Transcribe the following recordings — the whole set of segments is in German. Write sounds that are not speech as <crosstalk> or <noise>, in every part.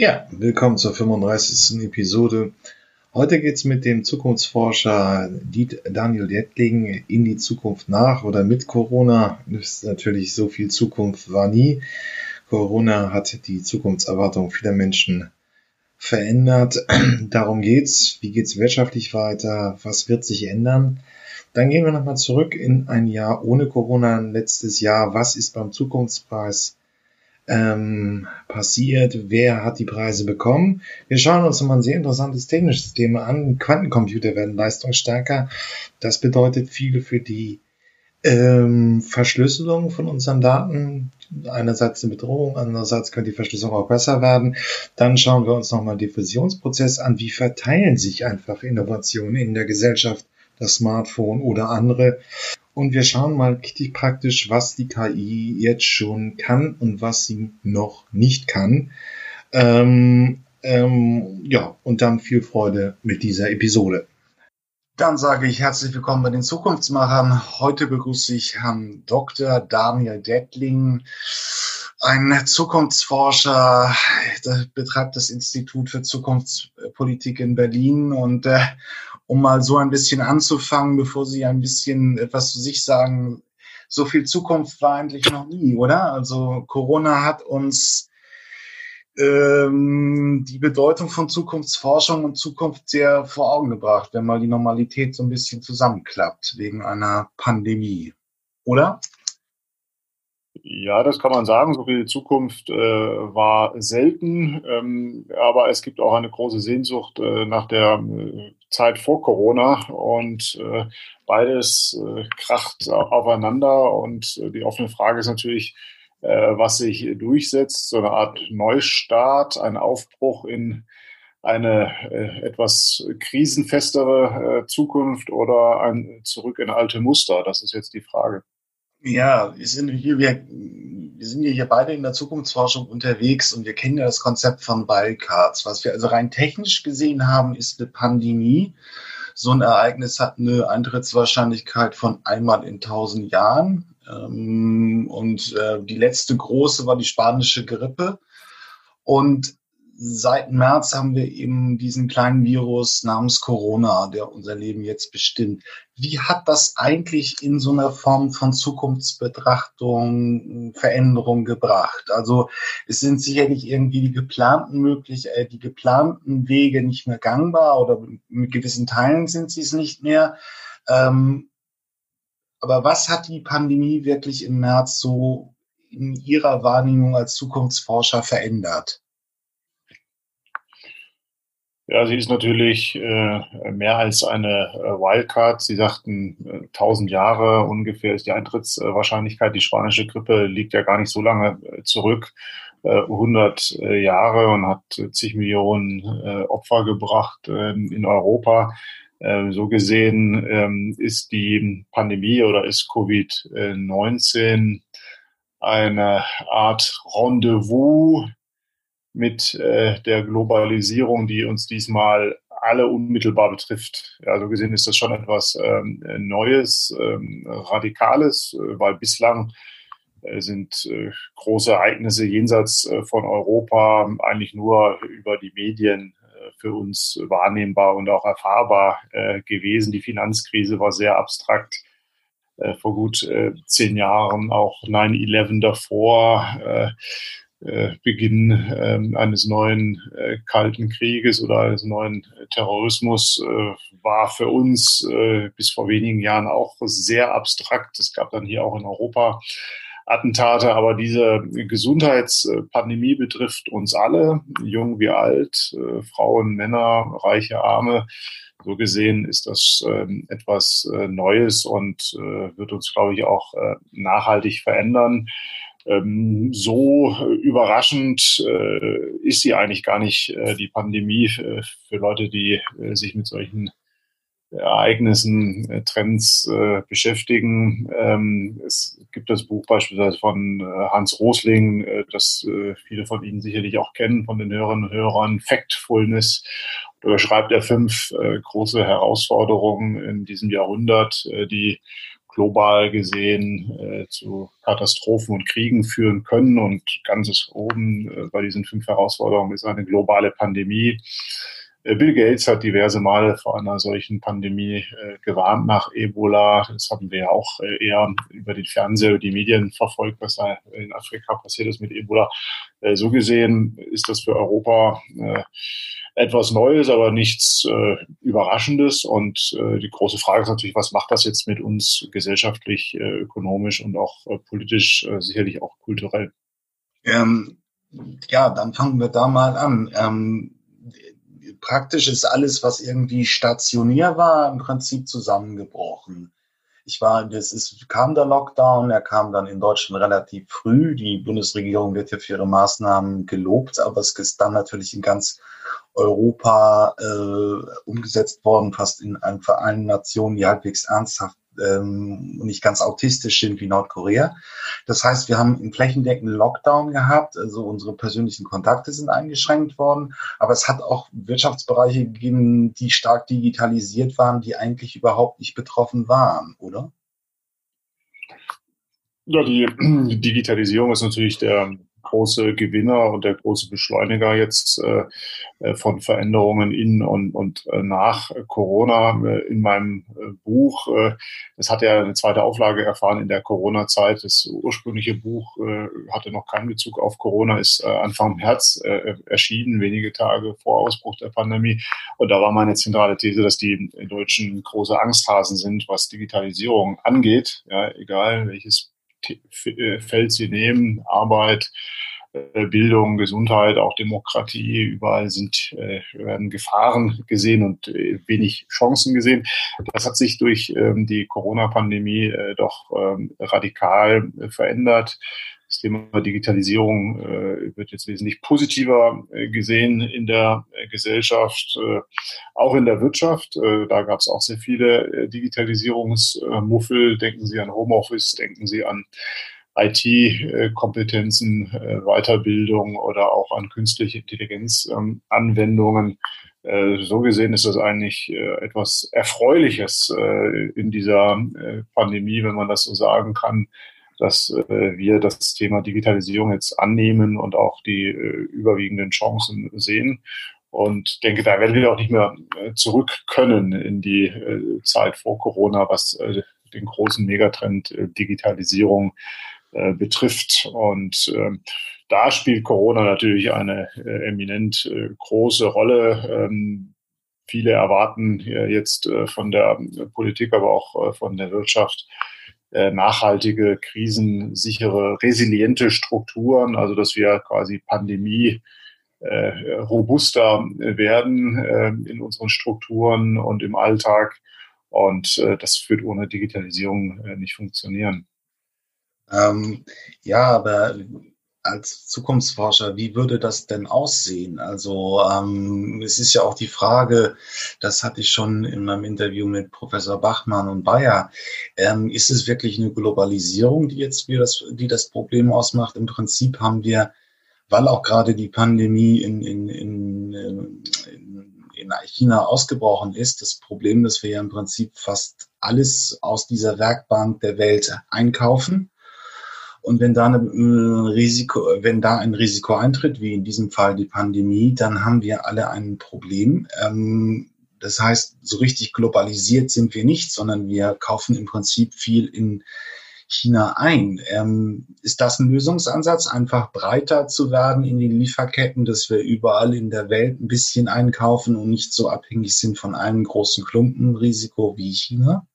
Ja, willkommen zur 35. Episode. Heute geht's mit dem Zukunftsforscher Daniel Dettling in die Zukunft nach oder mit Corona. Ist natürlich so viel Zukunft war nie. Corona hat die Zukunftserwartung vieler Menschen verändert. Darum geht's. Wie geht's wirtschaftlich weiter? Was wird sich ändern? Dann gehen wir nochmal zurück in ein Jahr ohne Corona, letztes Jahr. Was ist beim Zukunftspreis ähm, passiert? Wer hat die Preise bekommen? Wir schauen uns nochmal ein sehr interessantes technisches Thema an. Quantencomputer werden leistungsstärker. Das bedeutet viel für die ähm, Verschlüsselung von unseren Daten. Einerseits eine Bedrohung, andererseits könnte die Verschlüsselung auch besser werden. Dann schauen wir uns nochmal den Fusionsprozess an. Wie verteilen sich einfach Innovationen in der Gesellschaft? das Smartphone oder andere. Und wir schauen mal richtig praktisch, was die KI jetzt schon kann und was sie noch nicht kann. Ähm, ähm, ja, und dann viel Freude mit dieser Episode. Dann sage ich herzlich willkommen bei den Zukunftsmachern. Heute begrüße ich Herrn Dr. Daniel Dettling, ein Zukunftsforscher, der betreibt das Institut für Zukunftspolitik in Berlin und äh, um mal so ein bisschen anzufangen, bevor Sie ein bisschen etwas zu sich sagen. So viel Zukunft war eigentlich noch nie, oder? Also Corona hat uns ähm, die Bedeutung von Zukunftsforschung und Zukunft sehr vor Augen gebracht, wenn mal die Normalität so ein bisschen zusammenklappt wegen einer Pandemie, oder? Ja, das kann man sagen. So viel Zukunft äh, war selten, ähm, aber es gibt auch eine große Sehnsucht äh, nach der äh, Zeit vor Corona und äh, beides äh, kracht aufeinander und äh, die offene Frage ist natürlich, was sich durchsetzt, so eine Art Neustart, ein Aufbruch in eine etwas krisenfestere Zukunft oder ein Zurück in alte Muster. Das ist jetzt die Frage. Ja, wir sind, hier, wir, wir sind ja hier beide in der Zukunftsforschung unterwegs und wir kennen ja das Konzept von Wildcards. Was wir also rein technisch gesehen haben, ist eine Pandemie. So ein Ereignis hat eine Eintrittswahrscheinlichkeit von einmal in tausend Jahren. Ähm, und äh, die letzte große war die spanische Grippe. Und seit März haben wir eben diesen kleinen Virus namens Corona, der unser Leben jetzt bestimmt. Wie hat das eigentlich in so einer Form von Zukunftsbetrachtung Veränderung gebracht? Also es sind sicherlich irgendwie die geplanten möglich, äh, die geplanten Wege nicht mehr gangbar oder mit gewissen Teilen sind sie es nicht mehr. Ähm, aber was hat die Pandemie wirklich im März so in Ihrer Wahrnehmung als Zukunftsforscher verändert? Ja, sie ist natürlich äh, mehr als eine äh, Wildcard. Sie sagten, äh, 1000 Jahre ungefähr ist die Eintrittswahrscheinlichkeit. Die spanische Grippe liegt ja gar nicht so lange äh, zurück, 100 äh, äh, Jahre und hat zig Millionen Opfer gebracht ähm, in Europa. Ähm, so gesehen ähm, ist die Pandemie oder ist Covid-19 eine Art Rendezvous mit äh, der Globalisierung, die uns diesmal alle unmittelbar betrifft. Ja, so gesehen ist das schon etwas ähm, Neues, ähm, Radikales, äh, weil bislang äh, sind äh, große Ereignisse jenseits äh, von Europa eigentlich nur über die Medien äh, für uns wahrnehmbar und auch erfahrbar gewesen. Die Finanzkrise war sehr abstrakt. Vor gut zehn Jahren auch 9-11 davor. Äh, äh, Beginn äh, eines neuen äh, Kalten Krieges oder eines neuen Terrorismus äh, war für uns äh, bis vor wenigen Jahren auch sehr abstrakt. Es gab dann hier auch in Europa Attentate, aber diese Gesundheitspandemie betrifft uns alle, jung wie alt, äh, Frauen, Männer, reiche, arme. So gesehen ist das ähm, etwas äh, Neues und äh, wird uns, glaube ich, auch äh, nachhaltig verändern ähm, so überraschend äh, ist sie eigentlich gar nicht, äh, die Pandemie für, für Leute, die äh, sich mit solchen Ereignissen, äh, Trends äh, beschäftigen. Ähm, es gibt das Buch beispielsweise von äh, Hans Rosling, äh, das äh, viele von Ihnen sicherlich auch kennen, von den Hörerinnen und Hörern, Factfulness. Da beschreibt er fünf äh, große Herausforderungen in diesem Jahrhundert, die global gesehen äh, zu Katastrophen und Kriegen führen können. Und ganz oben äh, bei diesen fünf Herausforderungen ist eine globale Pandemie. Äh, Bill Gates hat diverse Male vor einer solchen Pandemie äh, gewarnt nach Ebola. Das haben wir ja auch äh, eher über den Fernseher, die Medien verfolgt, was da in Afrika passiert ist mit Ebola. Äh, so gesehen ist das für Europa etwas Neues, aber nichts äh, Überraschendes. Und die große Frage ist natürlich, was macht das jetzt mit uns gesellschaftlich, ökonomisch und auch politisch, sicherlich auch kulturell? Ähm, ja, dann fangen wir da mal an. Ähm, praktisch ist alles, was irgendwie stationär war, im Prinzip zusammengebrochen. Ich war, das ist, kam der Lockdown, er kam dann in Deutschland relativ früh. Die Bundesregierung wird ja für ihre Maßnahmen gelobt, aber es ist dann natürlich in ganz Europa äh, umgesetzt worden, fast in allen Nationen, die halbwegs ernsthaft ähm, nicht ganz autistisch sind wie Nordkorea. Das heißt, wir haben einen flächendeckenden Lockdown gehabt, also unsere persönlichen Kontakte sind eingeschränkt worden, aber es hat auch Wirtschaftsbereiche gegeben, die stark digitalisiert waren, die eigentlich überhaupt nicht betroffen waren, oder? Ja, die <clears throat> Digitalisierung ist natürlich der große Gewinner und der große Beschleuniger jetzt äh, äh, von Veränderungen in und, und äh, nach Corona. In meinem Buch, es hat ja eine zweite Auflage erfahren in der Corona-Zeit. Das ursprüngliche Buch hatte noch keinen Bezug auf Corona, ist Anfang März erschienen, wenige Tage vor Ausbruch der Pandemie. Und da war meine zentrale These, dass die Deutschen große Angsthasen sind, was Digitalisierung angeht. Ja, egal welches Feld sie nehmen, Arbeit, äh, Bildung, Gesundheit, auch Demokratie, überall sind, äh, werden Gefahren gesehen und wenig Chancen gesehen. Das hat sich durch ähm, die Corona-Pandemie doch ähm, radikal verändert. Das Thema Digitalisierung äh, wird jetzt wesentlich positiver äh, gesehen in der äh, Gesellschaft, äh, auch in der Wirtschaft. Äh, da gab es auch sehr viele äh, Digitalisierungsmuffel. Denken Sie an Homeoffice, denken Sie an IT-Kompetenzen, Weiterbildung oder auch an künstliche Intelligenz-Anwendungen. So gesehen ist das eigentlich etwas Erfreuliches in dieser Pandemie, wenn man das so sagen kann, dass äh, wir das Thema Digitalisierung jetzt annehmen und auch die äh, überwiegenden Chancen sehen. Und denke, da werden wir auch nicht mehr äh, zurück können in die äh, Zeit vor Corona, was äh, den großen Megatrend Digitalisierung betrifft. Und äh, da spielt Corona natürlich eine eminent große Rolle. Ähm, viele erwarten jetzt von der Politik, aber auch von der Wirtschaft nachhaltige, krisensichere, resiliente Strukturen, also dass wir quasi Pandemie äh, robuster werden äh, in unseren Strukturen und im Alltag. Und äh, das wird ohne Digitalisierung äh, nicht funktionieren. Ähm, ja, aber als Zukunftsforscher, wie würde das denn aussehen? Also ähm, es ist ja auch die Frage, das hatte ich schon in meinem Interview mit Professor Bachmann und Bayer, ähm, ist es wirklich eine Globalisierung, die jetzt wie das, die das Problem ausmacht? Im Prinzip haben wir, weil auch gerade die Pandemie in, in, in, in, in China ausgebrochen ist, das Problem, dass wir ja im Prinzip fast alles aus dieser Werkbank der Welt einkaufen und wenn da, eine, äh, Risiko, wenn da ein Risiko eintritt, wie in diesem Fall die Pandemie, dann haben wir alle ein Problem. Ähm, das heißt, so richtig globalisiert sind wir nicht, sondern wir kaufen im Prinzip viel in China ein. Ähm, ist das ein Lösungsansatz, einfach breiter zu werden in den Lieferketten, dass wir überall in der Welt ein bisschen einkaufen und nicht so abhängig sind von einem großen Klumpenrisiko wie China?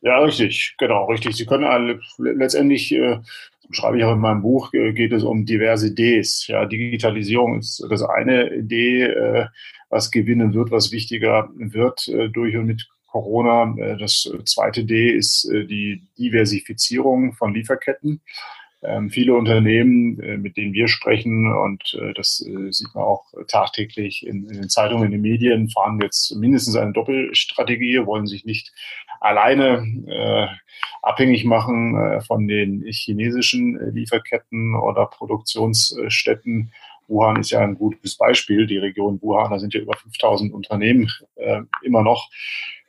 Ja, richtig, genau, richtig. Sie können alle, letztendlich, äh, schreibe ich auch in meinem Buch, äh, geht es um diverse Ds. Ja, Digitalisierung ist das eine Idee, äh, was gewinnen wird, was wichtiger wird äh, durch und mit Corona. Äh, das zweite D ist die Diversifizierung von Lieferketten. Ähm, viele Unternehmen, äh, mit denen wir sprechen, und äh, das äh, sieht man auch tagtäglich in, in, den Zeitungen, in den Medien, fahren jetzt mindestens eine Doppelstrategie, wollen sich nicht alleine abhängig machen von den chinesischen Lieferketten oder Produktionsstätten. Wuhan ist ja ein gutes Beispiel. Die Region Wuhan, da sind ja über 5000 Unternehmen immer noch.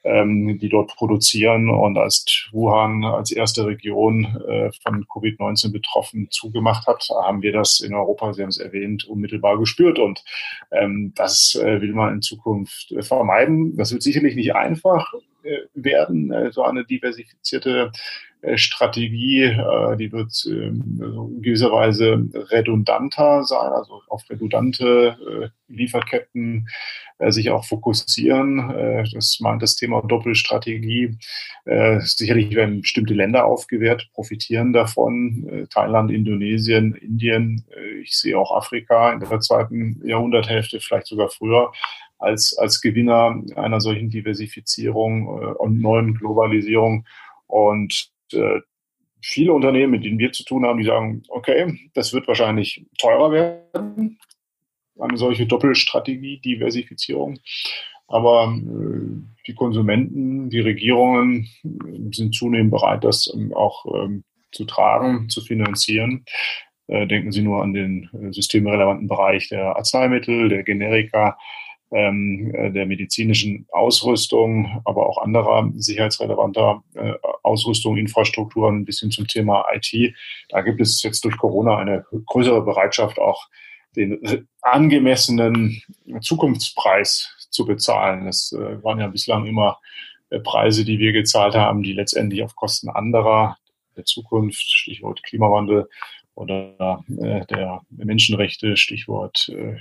Ähm, die dort produzieren. Und als Wuhan als erste Region äh, von Covid-19 betroffen zugemacht hat, haben wir das in Europa, Sie haben es erwähnt, unmittelbar gespürt. Und ähm, das äh, will man in Zukunft äh, vermeiden. Das wird sicherlich nicht einfach werden, äh, so eine diversifizierte äh, Strategie, äh, die wird ähm, in gewisser Weise redundanter sein, also auf redundante äh, Lieferketten sich auch fokussieren. Das meint das Thema Doppelstrategie. Sicherlich werden bestimmte Länder aufgewehrt, profitieren davon. Thailand, Indonesien, Indien. Ich sehe auch Afrika in der zweiten Jahrhunderthälfte, vielleicht sogar früher als, als Gewinner einer solchen Diversifizierung und neuen Globalisierung. Und äh, viele Unternehmen, mit denen wir zu tun haben, die sagen, okay, das wird wahrscheinlich teurer werden, eine solche Doppelstrategie, Diversifizierung. Aber äh, die Konsumenten, die Regierungen äh, sind zunehmend bereit, das ähm, auch ähm, zu tragen, zu finanzieren. Äh, denken Sie nur an den äh, systemrelevanten Bereich der Arzneimittel, der Generika, ähm, äh, der medizinischen Ausrüstung, aber auch anderer sicherheitsrelevanter äh, Ausrüstung, Infrastrukturen bis hin zum Thema IT. Da gibt es jetzt durch Corona eine größere Bereitschaft, auch den angemessenen Zukunftspreis zu bezahlen. Das äh, waren ja bislang immer äh, Preise, die wir gezahlt haben, die letztendlich auf Kosten anderer der Zukunft, Stichwort Klimawandel oder äh, der Menschenrechte, Stichwort äh,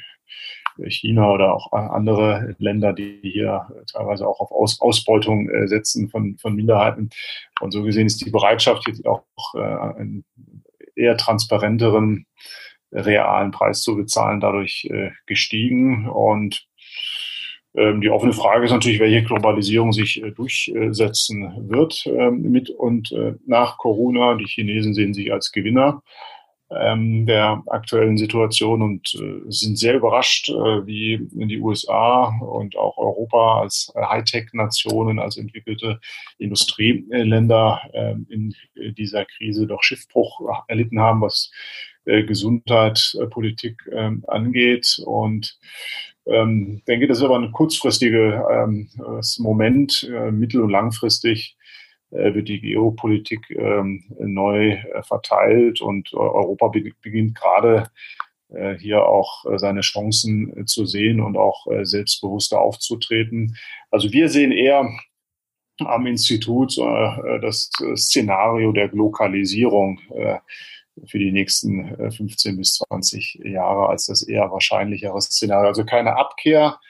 China oder auch andere Länder, die hier teilweise auch auf Aus Ausbeutung äh, setzen von, von Minderheiten. Und so gesehen ist die Bereitschaft, jetzt auch äh, einen eher transparenteren realen Preis zu bezahlen, dadurch äh, gestiegen. Und ähm, die offene Frage ist natürlich, welche Globalisierung sich durchsetzen wird ähm, mit und nach Corona. Die Chinesen sehen sich als Gewinner ähm, der aktuellen Situation und äh, sind sehr überrascht, äh, wie die USA und auch Europa als äh, Hightech-Nationen, als entwickelte Industrieländer äh, in dieser Krise doch Schiffbruch erlitten haben, was äh, Gesundheit, äh, Politik ähm, angeht. Und ähm, denke, das ist aber ein kurzfristiges ähm, Moment, mittel- und langfristig wird die Geopolitik ähm, neu äh, verteilt und Europa beginnt gerade äh, hier auch sine Chancen zu sehen und auch selbstbewusster aufzutreten. Also wir sehen eher am Institut das Szenario der Glokalisierung für die nächsten 15 bis 20 Jahre als das eher wahrscheinlichere Szenario. Also keine Abkehr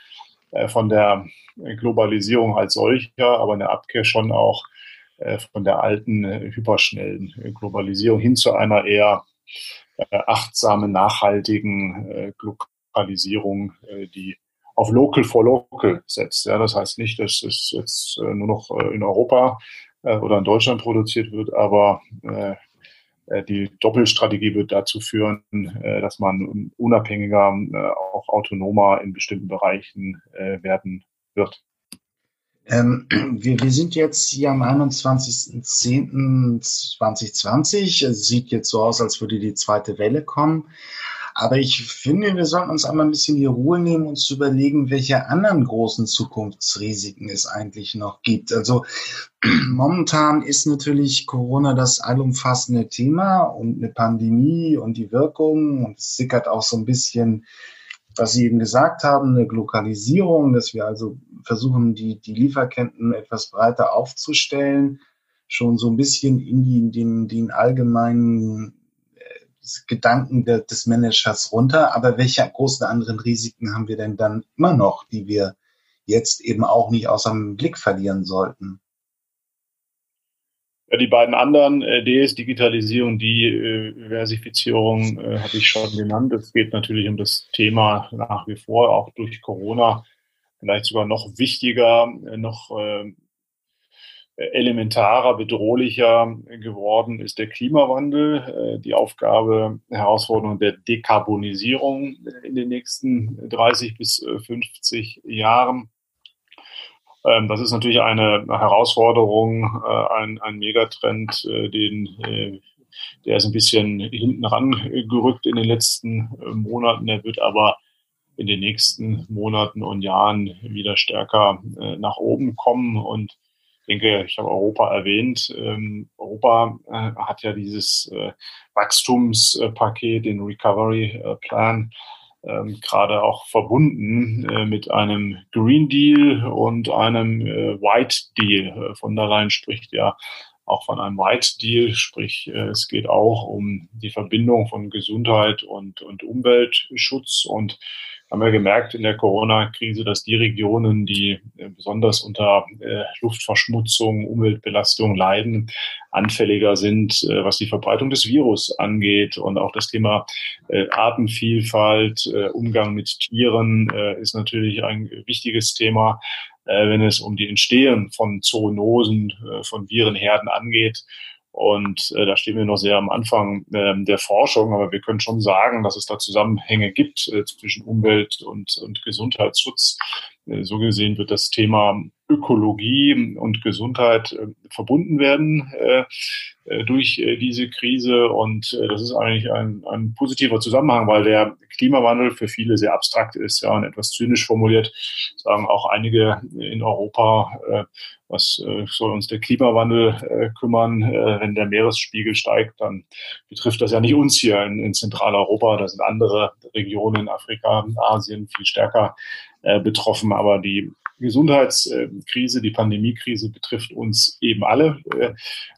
von der Globalisierung als solcher, aber eine Abkehr schon auch äh, von der alten äh, hyperschnellen äh, Globalisierung hin zu einer eher achtsamen, nachhaltigen Globalisierung, die auf Local for Local setzt. Ja, das heißt nicht, dass es jetzt nur noch in Europa oder in Deutschland produziert wird, aber die Doppelstrategie wird dazu führen, dass man unabhängiger, auch autonomer in bestimmten Bereichen werden wird. Ähm, <clears throat> wir, wir sind jetzt hier am 21.10.2020. Es sieht jetzt so aus, als würde die zweite Welle kommen. Aber ich finde, wir sollten uns einmal ein bisschen die Ruhe nehmen, uns zu überlegen, welche anderen großen Zukunftsrisiken es eigentlich noch gibt. Also <clears throat> momentan ist natürlich Corona das allumfassende Thema und eine Pandemie und die Wirkung und es sickert auch so ein bisschen was Sie eben gesagt haben, eine Lokalisierung, dass wir also versuchen, die, die Lieferketten etwas breiter aufzustellen, schon so ein bisschen in die, den, den allgemeinen äh, Gedanken de, des Managers runter. Aber welche großen anderen Risiken haben wir denn dann immer noch, die wir jetzt eben auch nicht aus dem Blick verlieren sollten? Ja, die beiden anderen äh, Ds, Digitalisierung, die äh, Diversifizierung, äh, habe ich schon genannt. Es geht natürlich um das Thema nach wie vor, auch durch Corona, vielleicht sogar noch wichtiger, äh, noch äh, elementarer, bedrohlicher geworden ist der Klimawandel, die Aufgabe, Herausforderung der Dekarbonisierung in den nächsten 30 bis 50 äh, Jahren. Ähm, das ist natürlich eine Herausforderung, äh, ein, ein Megatrend, äh, den, äh, der ist ein bisschen hinten ran gerückt in den letzten Monaten. Der wird aber in den nächsten Monaten und Jahren wieder stärker nach oben kommen. Und ich denke, ich habe Europa erwähnt. Ähm, Europa hat ja dieses Wachstumspaket, den Recovery Plan, ähm, gerade auch verbunden äh, mit einem Green Deal und einem äh, White Deal. Von der Leyen spricht ja auch von einem White Deal, sprich äh, es geht auch um die Verbindung von Gesundheit und, und Umweltschutz und haben wir gemerkt in der Corona-Krise, dass die Regionen, die äh, besonders unter äh, Luftverschmutzung, Umweltbelastung leiden, anfälliger sind, äh, was die Verbreitung des Virus angeht. Und auch das Thema Artenvielfalt, Umgang mit Tieren ist natürlich ein wichtiges Thema, wenn es um die Entstehung von Zoonosen, von Virenherden angeht. Und äh, da stehen wir noch sehr am Anfang äh, der Forschung, aber wir können schon sagen, dass es da Zusammenhänge gibt äh, zwischen Umwelt und, und Gesundheitsschutz. So gesehen wird das Thema Ökologie und Gesundheit äh, verbunden werden äh, äh, durch diese Krise. Und das ist eigentlich ein, ein positiver Zusammenhang, weil der Klimawandel für viele sehr abstrakt ist, ja, und etwas zynisch formuliert, sagen auch einige in Europa, was soll uns der Klimawandel kümmern? Wenn der Meeresspiegel steigt, dann betrifft das ja nicht uns hier in, in Zentraleuropa. Da sind andere Regionen, Afrika, Asien viel stärker äh, betroffen. Aber die Gesundheitskrise, die Pandemiekrise betrifft uns eben alle äh,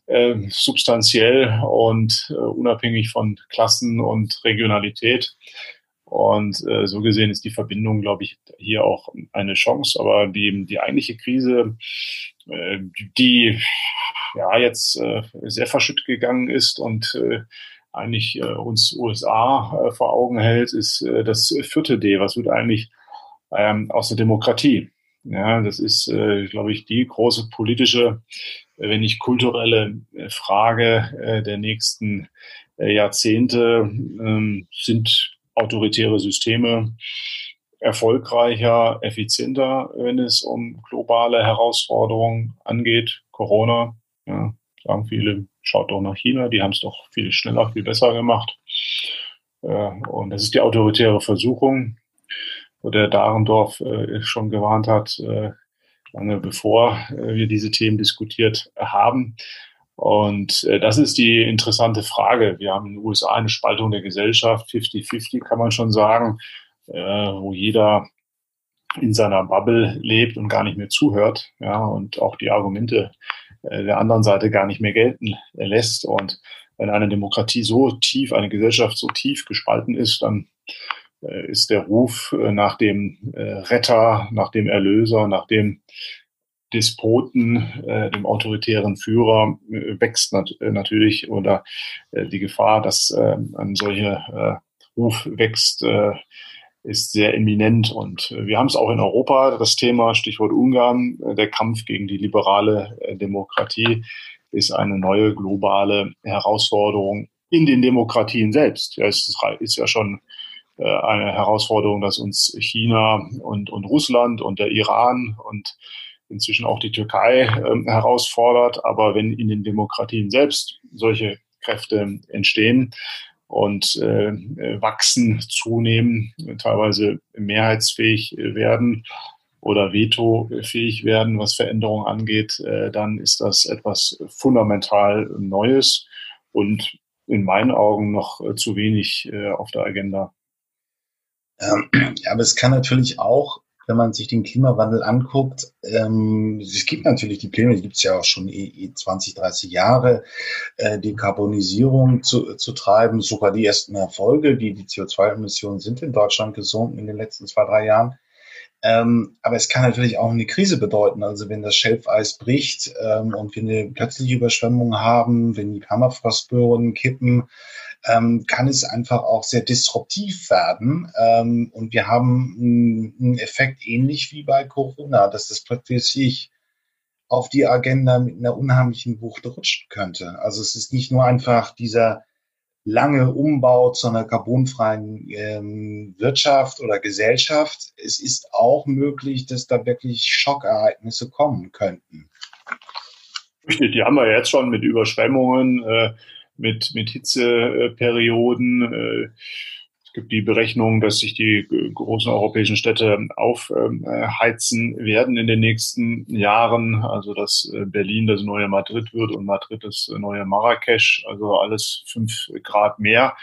äh, substanziell und äh, unabhängig von Klassen und Regionalität. Und äh, so gesehen ist die Verbindung, glaube ich, hier auch eine Chance. Aber die, die eigentliche Krise, äh, die ja jetzt äh, sehr verschütt gegangen ist und äh, eigentlich äh, uns USA äh, vor Augen hält, ist äh, das vierte D. Was wird eigentlich ähm, aus der Demokratie? Ja, das ist, äh, glaube ich, die große politische, äh, wenn nicht kulturelle äh, Frage äh, der nächsten äh, Jahrzehnte. Ähm, sind autoritäre Systeme erfolgreicher, effizienter, wenn es um globale Herausforderungen angeht. Corona, ja, sagen viele, schaut doch nach China, die haben es doch viel schneller, viel besser gemacht. Und das ist die autoritäre Versuchung, wo der Dahrendorf äh, schon gewarnt hat, äh, lange bevor wir diese Themen diskutiert haben. Und äh, das ist die interessante Frage. Wir haben in den USA eine Spaltung der Gesellschaft, 50-50 kann man schon sagen, äh, wo jeder in seiner Bubble lebt und gar nicht mehr zuhört, ja, und auch die Argumente äh, der anderen Seite gar nicht mehr gelten lässt. Und wenn eine Demokratie so tief, eine Gesellschaft so tief gespalten ist, dann äh, ist der Ruf äh, nach dem äh, Retter, nach dem Erlöser, nach dem Despoten, äh, dem autoritären Führer äh, wächst nat äh, natürlich oder äh, die Gefahr, dass äh, ein solcher äh, Ruf wächst, äh, ist sehr eminent. Und äh, wir haben es auch in Europa, das Thema, Stichwort Ungarn, äh, der Kampf gegen die liberale äh, Demokratie ist eine neue globale Herausforderung in den Demokratien selbst. Ja, es ist ja schon äh, eine Herausforderung, dass uns China und, und Russland und der Iran und inzwischen auch die Türkei äh, herausfordert. Aber wenn in den Demokratien selbst solche Kräfte entstehen und äh, wachsen, zunehmen, teilweise mehrheitsfähig werden oder vetofähig werden, was Veränderungen angeht, äh, dann ist das etwas fundamental Neues und in meinen Augen noch äh, zu wenig äh, auf der Agenda. Ähm, <clears throat> aber es kann natürlich auch wenn man sich den Klimawandel anguckt, ähm, es gibt natürlich die Pläne, die gibt es ja auch schon eh, 20, eh 30 Jahre, äh, Dekarbonisierung zu, zu treiben, sogar die ersten Erfolge, die, die CO2-Emissionen sind in Deutschland gesunken in den letzten zwei, drei Jahren. Ähm, aber es kann natürlich auch eine Krise bedeuten. Also wenn das Schelfeis bricht ähm, und wir eine plötzliche Überschwemmung haben, wenn die Permafrostböden kippen, ähm, kann es einfach auch sehr disruptiv werden. Ähm, und wir haben einen Effekt ähnlich wie bei Corona, dass das plötzlich auf die Agenda mit einer unheimlichen Wucht rutschen könnte. Also es ist nicht nur einfach dieser lange Umbau zu einer carbonfreien ähm, Wirtschaft oder Gesellschaft. Es ist auch möglich, dass da wirklich Schockereignisse kommen könnten. Die haben wir jetzt schon mit Überschwemmungen. Äh mit, mit Hitzeperioden. Äh, es gibt die Berechnung, dass sich die großen europäischen Städte aufheizen werden in den nächsten Jahren. Also dass äh, Berlin das neue Madrid wird und Madrid das neue Marrakesch. Also alles fünf Grad mehr.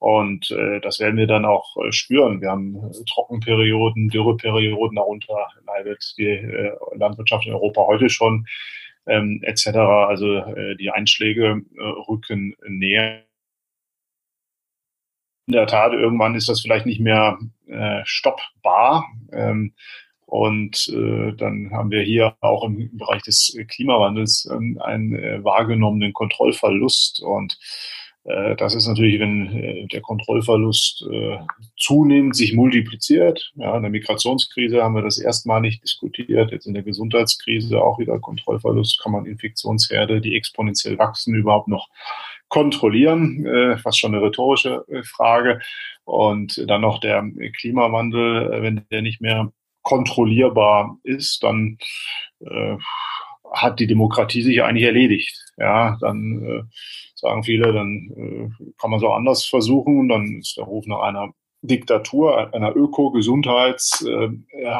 Und äh, das werden wir dann auch äh, spüren. Wir haben äh, Trockenperioden, Dürreperioden, darunter leidet die äh, Landwirtschaft in Europa heute schon, ähm, etc. Also äh, die Einschläge äh, rücken näher. In der Tat, irgendwann ist das vielleicht nicht mehr äh, stoppbar. Ähm, und äh, dann haben wir hier auch im Bereich des Klimawandels ähm, einen äh, wahrgenommenen Kontrollverlust. Und das ist natürlich, wenn äh, der Kontrollverlust äh, zunehmend sich multipliziert. Ja, in der Migrationskrise haben wir das erstmalig diskutiert. Jetzt in der Gesundheitskrise auch wieder Kontrollverlust. Kann man Infektionsherde, die exponentiell wachsen, überhaupt noch kontrollieren? Fast schon eine rhetorische Frage. Und dann noch der Klimawandel, wenn der nicht mehr kontrollierbar ist, dann äh, hat die Demokratie sich eigentlich erledigt. Ja, dann äh, sagen viele, dann äh, kann man es auch anders versuchen. Dann ist der Ruf nach einer Diktatur, einer Öko-, Gesundheits-, äh,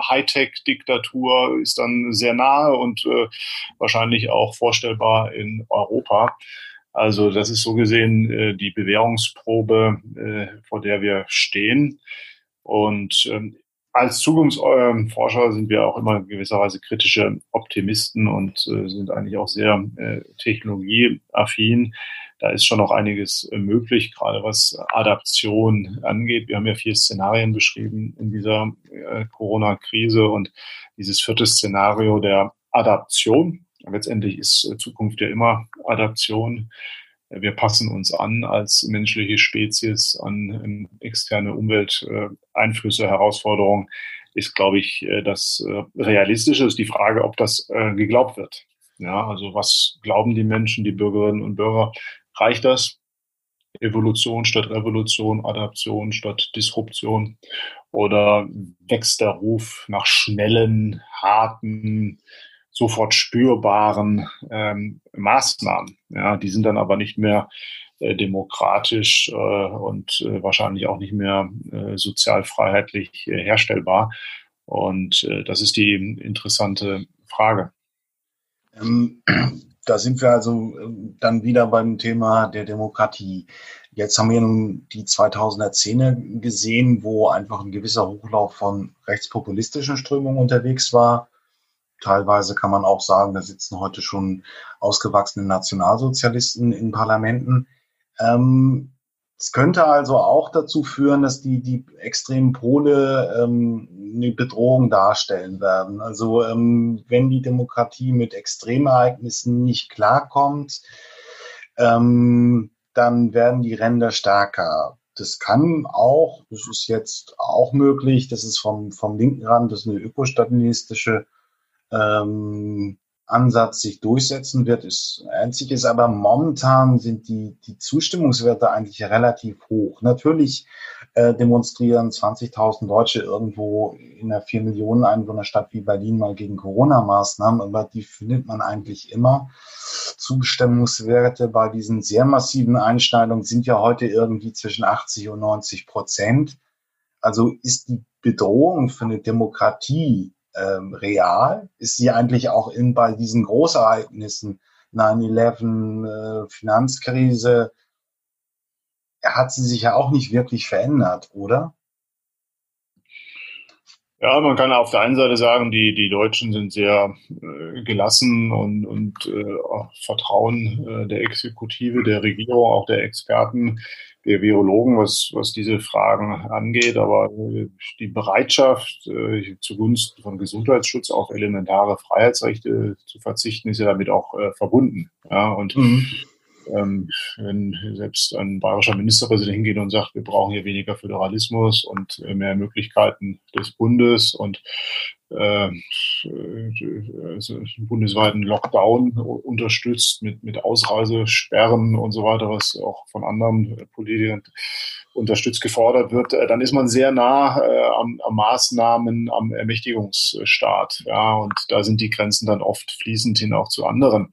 Hightech-Diktatur ist dann sehr nahe und äh, wahrscheinlich auch vorstellbar in Europa. Also das ist so gesehen äh, die Bewährungsprobe, äh, vor der wir stehen. Und ähm, als Zukunftsforscher sind wir auch immer gewisserweise kritische Optimisten und äh, sind eigentlich auch sehr äh, technologieaffin. Da ist schon noch einiges äh, möglich, gerade was Adaption angeht. Wir haben ja vier Szenarien beschrieben in dieser Corona-Krise und dieses vierte Szenario der Adaption. Letztendlich ist Zukunft ja immer Adaption wir passen uns an als menschliche Spezies an ähm, externe Umwelteinflüsse, Herausforderungen, ist, glaube ich, äh, das äh, Realistische. Ist die Frage, ob das äh, geglaubt wird. Ja, also was glauben die Menschen, die Bürgerinnen und Bürger? Reicht das? Evolution statt Revolution, Adaption statt Disruption? Oder wächst der Ruf nach schnellen, harten, sofort spürbaren ähm, Maßnahmen. Ja, die sind dann aber nicht mehr äh, demokratisch äh, und äh, wahrscheinlich auch nicht mehr äh, sozialfreiheitlich äh, herstellbar. Und äh, das ist die interessante Frage. Ähm, da sind wir also dann wieder beim Thema der Demokratie. Jetzt haben wir nun die 2010er gesehen, wo einfach ein gewisser Hochlauf von rechtspopulistischen Strömungen unterwegs war Teilweise kann man auch sagen, da sitzen heute schon ausgewachsene Nationalsozialisten in Parlamenten. Ähm, es könnte also auch dazu führen, dass die, die extremen Pole ähm, eine Bedrohung darstellen werden. Also ähm, wenn die Demokratie mit Extremereignissen nicht klarkommt, ähm, dann werden die Ränder stärker. Das kann auch, das ist jetzt auch möglich, das ist vom, vom linken Rand, das ist eine ökostalinistische ähm, Ansatz sich durchsetzen wird, ist einzig ist, aber momentan sind die, die Zustimmungswerte eigentlich relativ hoch. Natürlich äh, demonstrieren 20.000 Deutsche irgendwo in einer 4 Millionen Einwohnerstadt wie Berlin mal gegen Corona-Maßnahmen, aber die findet man eigentlich immer. Zustimmungswerte bei diesen sehr massiven Einschneidungen sind ja heute irgendwie zwischen 80 und 90 Prozent. Also ist die Bedrohung für eine Demokratie ähm, real? Ist sie eigentlich auch in bei diesen Großereignissen 9-11, äh, Finanzkrise, hat sie sich ja auch nicht wirklich verändert, oder? Ja, man kann auf der einen Seite sagen, die, die Deutschen sind sehr äh, gelassen und, und äh, vertrauen äh, der Exekutive, der Regierung, auch der Experten der Virologen, was, was diese Fragen angeht. Aber die Bereitschaft äh, zugunsten von Gesundheitsschutz auf elementare Freiheitsrechte zu verzichten, ist ja damit auch äh, verbunden. Ja, und mhm. ähm, wenn selbst ein bayerischer Ministerpräsident hingeht und sagt, wir brauchen hier weniger Föderalismus und äh, mehr Möglichkeiten des Bundes und äh, also einen bundesweiten Lockdown unterstützt mit, mit Ausreisesperren und so weiter, was auch von anderen Politikern unterstützt gefordert wird, äh, dann ist man sehr nah äh, am, am, Maßnahmen, am Ermächtigungsstaat. Ja, und da sind die Grenzen dann oft fließend hin auch zu anderen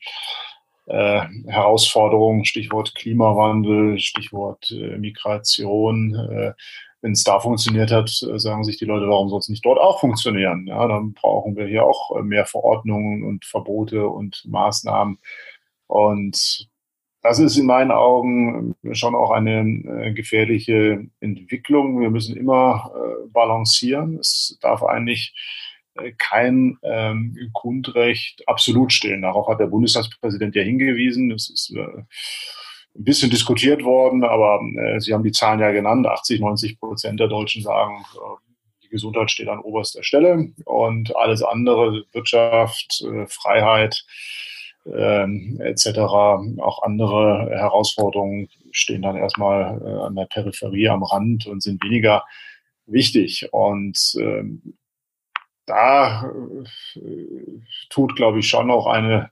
äh, Herausforderungen, Stichwort Klimawandel, Stichwort äh, Migration, äh, wenn es da funktioniert hat, sagen sich die Leute, warum soll es nicht dort auch funktionieren? Ja, dann brauchen wir hier auch mehr Verordnungen und Verbote und Maßnahmen. Und das ist in meinen Augen schon auch eine äh, gefährliche Entwicklung. Wir müssen immer äh, balancieren. Es darf eigentlich äh, kein ähm, Grundrecht absolut stellen. Darauf hat der Bundestagspräsident ja hingewiesen. Es ist äh, ein bisschen diskutiert worden, aber äh, Sie haben die Zahlen ja genannt. 80, 90 Prozent der Deutschen sagen, äh, die Gesundheit steht an oberster Stelle und alles andere, Wirtschaft, Freiheit, ähm, etc. Auch andere Herausforderungen stehen dann erstmal äh, an der Peripherie am Rand und sind weniger wichtig. Und ähm, da äh, tut, glaube ich, schon auch eine,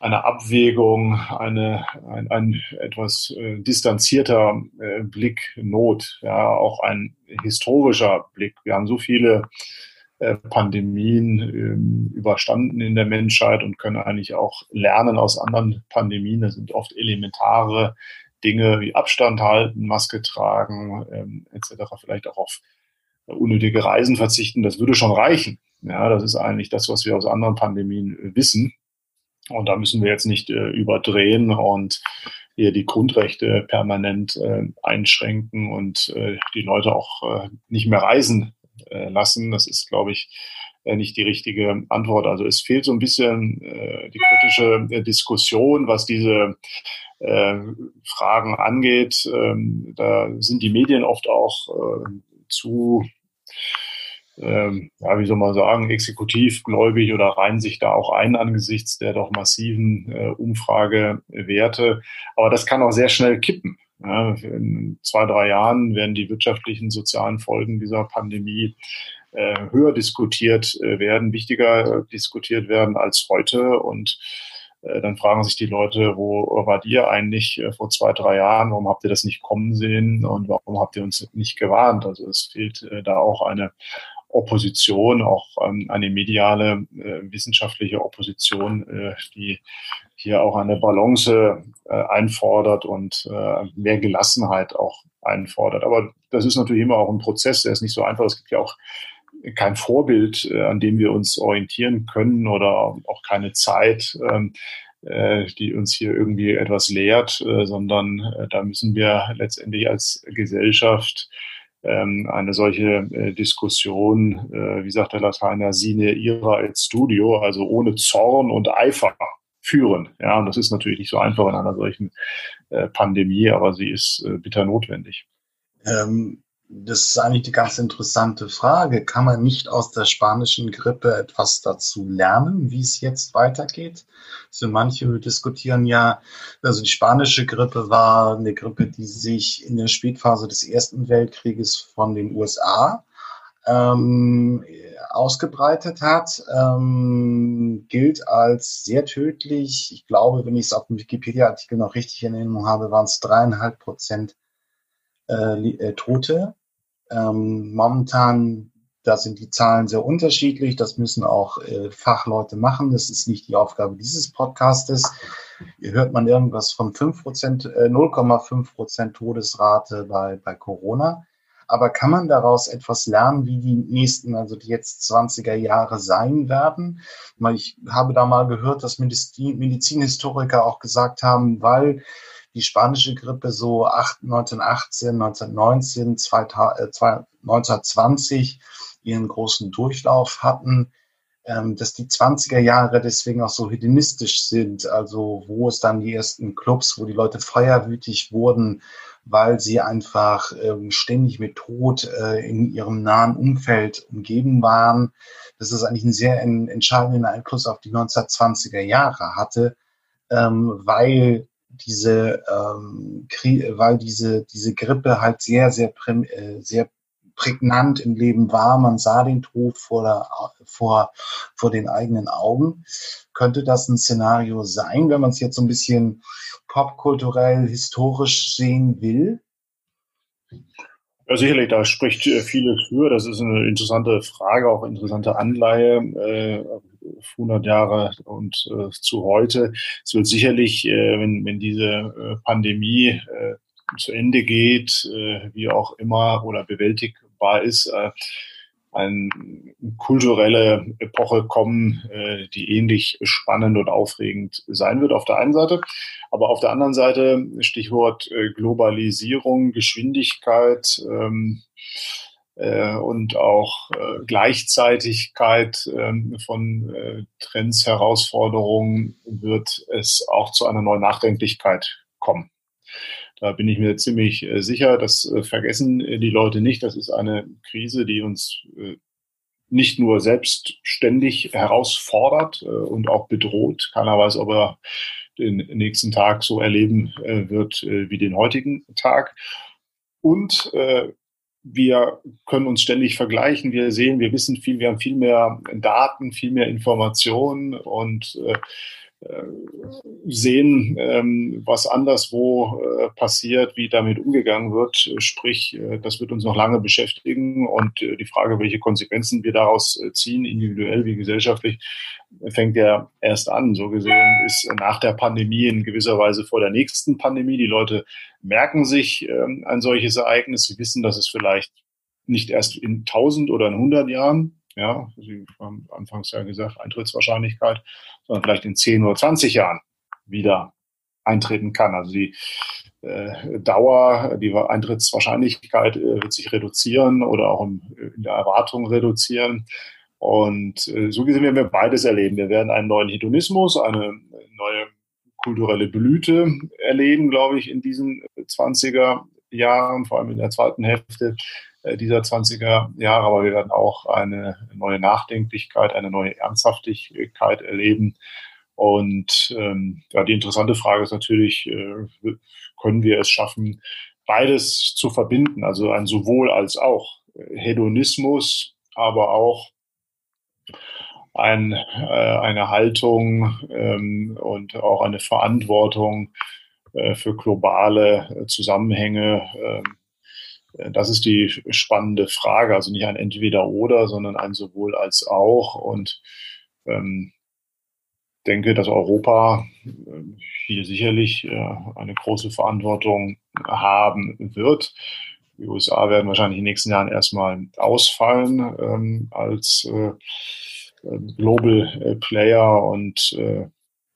eine Abwägung, eine, ein, ein etwas äh, distanzierter äh, Blick Not, ja, auch ein historischer Blick. Wir haben so viele äh, Pandemien ähm, überstanden in der Menschheit und können eigentlich auch lernen aus anderen Pandemien. Das sind oft elementare Dinge wie Abstand halten, Maske tragen ähm, etc. Vielleicht auch auf unnötige Reisen verzichten. Das würde schon reichen. Ja, das ist eigentlich das, was wir aus anderen Pandemien äh, wissen. Und da müssen wir jetzt nicht äh, überdrehen und hier die Grundrechte permanent äh, einschränken und äh, die Leute auch äh, nicht mehr reisen äh, lassen. Das ist, glaube ich, äh, nicht die richtige Antwort. Also es fehlt so ein bisschen die kritische Diskussion, was diese Fragen angeht. Ähm, da sind die Medien oft auch zu ähm, ja, wie soll man sagen, exekutivgläubig oder reihen sich da auch ein angesichts der doch massiven äh, Umfragewerte. Aber das kann auch sehr schnell kippen. Ja, in zwei, drei Jahren werden die wirtschaftlichen, sozialen Folgen dieser Pandemie äh, höher diskutiert äh, werden, wichtiger diskutiert werden als heute. Und äh, dann fragen sich die Leute, wo wart ihr eigentlich äh, vor zwei, drei Jahren? Warum habt ihr das nicht kommen sehen? Und warum habt ihr uns nicht gewarnt? Also es fehlt äh, da auch eine Opposition, auch ähm, eine mediale, äh, wissenschaftliche Opposition, äh, die hier auch eine Balance äh, einfordert und äh, mehr Gelassenheit auch einfordert. Aber das ist natürlich immer auch ein Prozess, der ist nicht so einfach. Es gibt ja auch kein Vorbild, äh, an dem wir uns orientieren können oder auch keine Zeit, ähm, äh, die uns hier irgendwie etwas lehrt, sondern da müssen wir letztendlich als Gesellschaft ähm, eine solche äh, Diskussion, äh, wie sagt der Lateiner, sine ira et studio, also ohne Zorn und Eifer führen. Ja, und das ist natürlich nicht so einfach in einer solchen äh, Pandemie, aber sie ist äh, bitter notwendig. Ähm, das ist eigentlich die ganz interessante Frage. Kann man nicht aus der spanischen Grippe etwas dazu lernen, wie es jetzt weitergeht? Also manche diskutieren ja, also die spanische Grippe war eine Grippe, die sich in der Spätphase des Ersten Weltkrieges von den USA ähm, ausgebreitet hat, ähm, gilt als sehr tödlich. Ich glaube, wenn ich es auf dem Wikipedia-Artikel noch richtig in Erinnerung habe, waren es dreieinhalb Prozent äh, äh, Tote. Ähm, momentan, da sind die Zahlen sehr unterschiedlich. Das müssen auch äh, Fachleute machen. Das ist nicht die Aufgabe dieses Podcastes. Hier hört man irgendwas von 5%, äh, 0,5 Prozent Todesrate bei, bei Corona. Aber kann man daraus etwas lernen, wie die nächsten, also die jetzt 20er Jahre sein werden? Ich habe da mal gehört, dass Medizin, Medizinhistoriker auch gesagt haben, weil die spanische Grippe so 1918, 1919, 1920 ihren großen Durchlauf hatten, ähm, dass die 20er Jahre deswegen auch so hedonistisch sind, also wo es dann die ersten Clubs, wo die Leute feuerwütig wurden, weil sie einfach ähm, ständig mit Tod äh, in ihrem nahen Umfeld umgeben waren. Das ist eigentlich einen sehr entscheidenden Einfluss auf die 1920er Jahre hatte, ähm, weil diese, ähm, weil diese, diese Grippe halt sehr, sehr, äh, sehr prägnant im Leben war. Man sah den Tod vor, der, vor, vor den eigenen Augen. Könnte das ein Szenario sein, wenn man es jetzt so ein bisschen popkulturell, historisch sehen will? Ja, sicherlich, da spricht äh, vieles für. Das ist eine interessante Frage, auch interessante Anleihe. Äh, 100 Jahre und äh, zu heute. Es wird sicherlich, äh, wenn, wenn diese äh, Pandemie äh, zu Ende geht, äh, wie auch immer, oder bewältigbar ist, eine kulturelle Epoche kommen, die ähnlich spannend und aufregend sein wird auf der einen Seite. Aber auf der anderen Seite, Stichwort Globalisierung, Geschwindigkeit ähm, äh, und auch äh, Gleichzeitigkeit ähm, von äh, Trends, Herausforderungen, wird es auch zu einer neuen Nachdenklichkeit kommen. Da bin ich mir ziemlich äh, sicher, das äh, vergessen äh, die Leute nicht. Das ist eine Krise, die uns nicht nur selbstständig herausfordert und auch bedroht. Keiner weiß, ob er den nächsten Tag so erleben wird wie den heutigen Tag. Und wir können uns ständig vergleichen. Wir sehen, wir wissen viel, wir haben viel mehr Daten, viel mehr Informationen und äh, sehen, ähm, was anderswo äh, passiert, wie damit umgegangen wird. Sprich, äh, das wird uns noch lange beschäftigen und die Frage, welche Konsequenzen wir daraus ziehen, individuell wie gesellschaftlich, fängt ja erst an. So gesehen ist nach der Pandemie in gewisser Weise vor der nächsten Pandemie. Die Leute merken sich ähm, ein solches Ereignis. Sie wissen, dass es vielleicht nicht erst in 1000 oder in 100 Jahren ja, Sie haben anfangs ja gesagt, Eintrittswahrscheinlichkeit, sondern vielleicht in 10 oder 20 Jahren wieder eintreten kann. Also die äh, Dauer, die Eintrittswahrscheinlichkeit äh, wird sich reduzieren oder auch im, in der Erwartung reduzieren. Und äh, so gesehen werden wir beides erleben. Wir werden einen neuen Hedonismus, eine neue kulturelle Blüte erleben, glaube ich, in diesen 20er Jahren, vor allem in der zweiten Hälfte äh, dieser 20er Jahre, aber wir werden auch eine neue Nachdenklichkeit, eine neue Ernsthaftigkeit erleben. Und ähm, ja, die interessante Frage ist natürlich, äh, können wir es schaffen, beides zu verbinden, also ein sowohl als auch Hedonismus, aber auch ein, äh, eine Haltung ähm, und auch eine Verantwortung äh, für globale Zusammenhänge, ähm, äh, das ist die spannende Frage. Also nicht ein Entweder-Oder, sondern ein sowohl als auch. Und ähm, denke, dass Europa äh, hier sicherlich äh, eine große Verantwortung haben wird. Die USA werden wahrscheinlich in den nächsten Jahren erstmal ausfallen ähm, als äh, Global äh, Player und äh,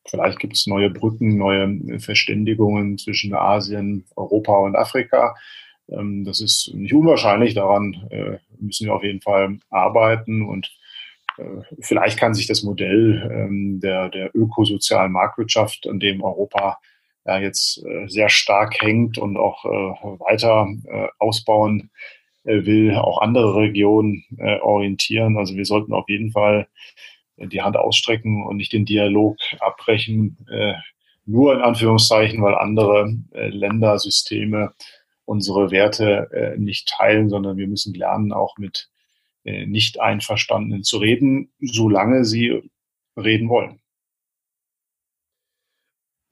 vielleicht gibt es neue Brücken, neue Verständigungen zwischen Asien, Europa und Afrika. Ähm, das ist nicht unwahrscheinlich. Daran äh, müssen wir auf jeden Fall arbeiten und äh, vielleicht kann sich das Modell ähm, der, der ökosozialen Marktwirtschaft, an dem Europa ja jetzt äh, sehr stark hängt und auch weiter ausbauen will, auch andere Regionen orientieren. Also wir sollten auf jeden Fall die Hand ausstrecken und nicht den Dialog abbrechen, nur in Anführungszeichen, weil andere Länder, Systeme unsere Werte äh, nicht teilen, sondern wir müssen lernen, auch mit äh, nicht Einverstandenen zu reden, solange sie reden wollen.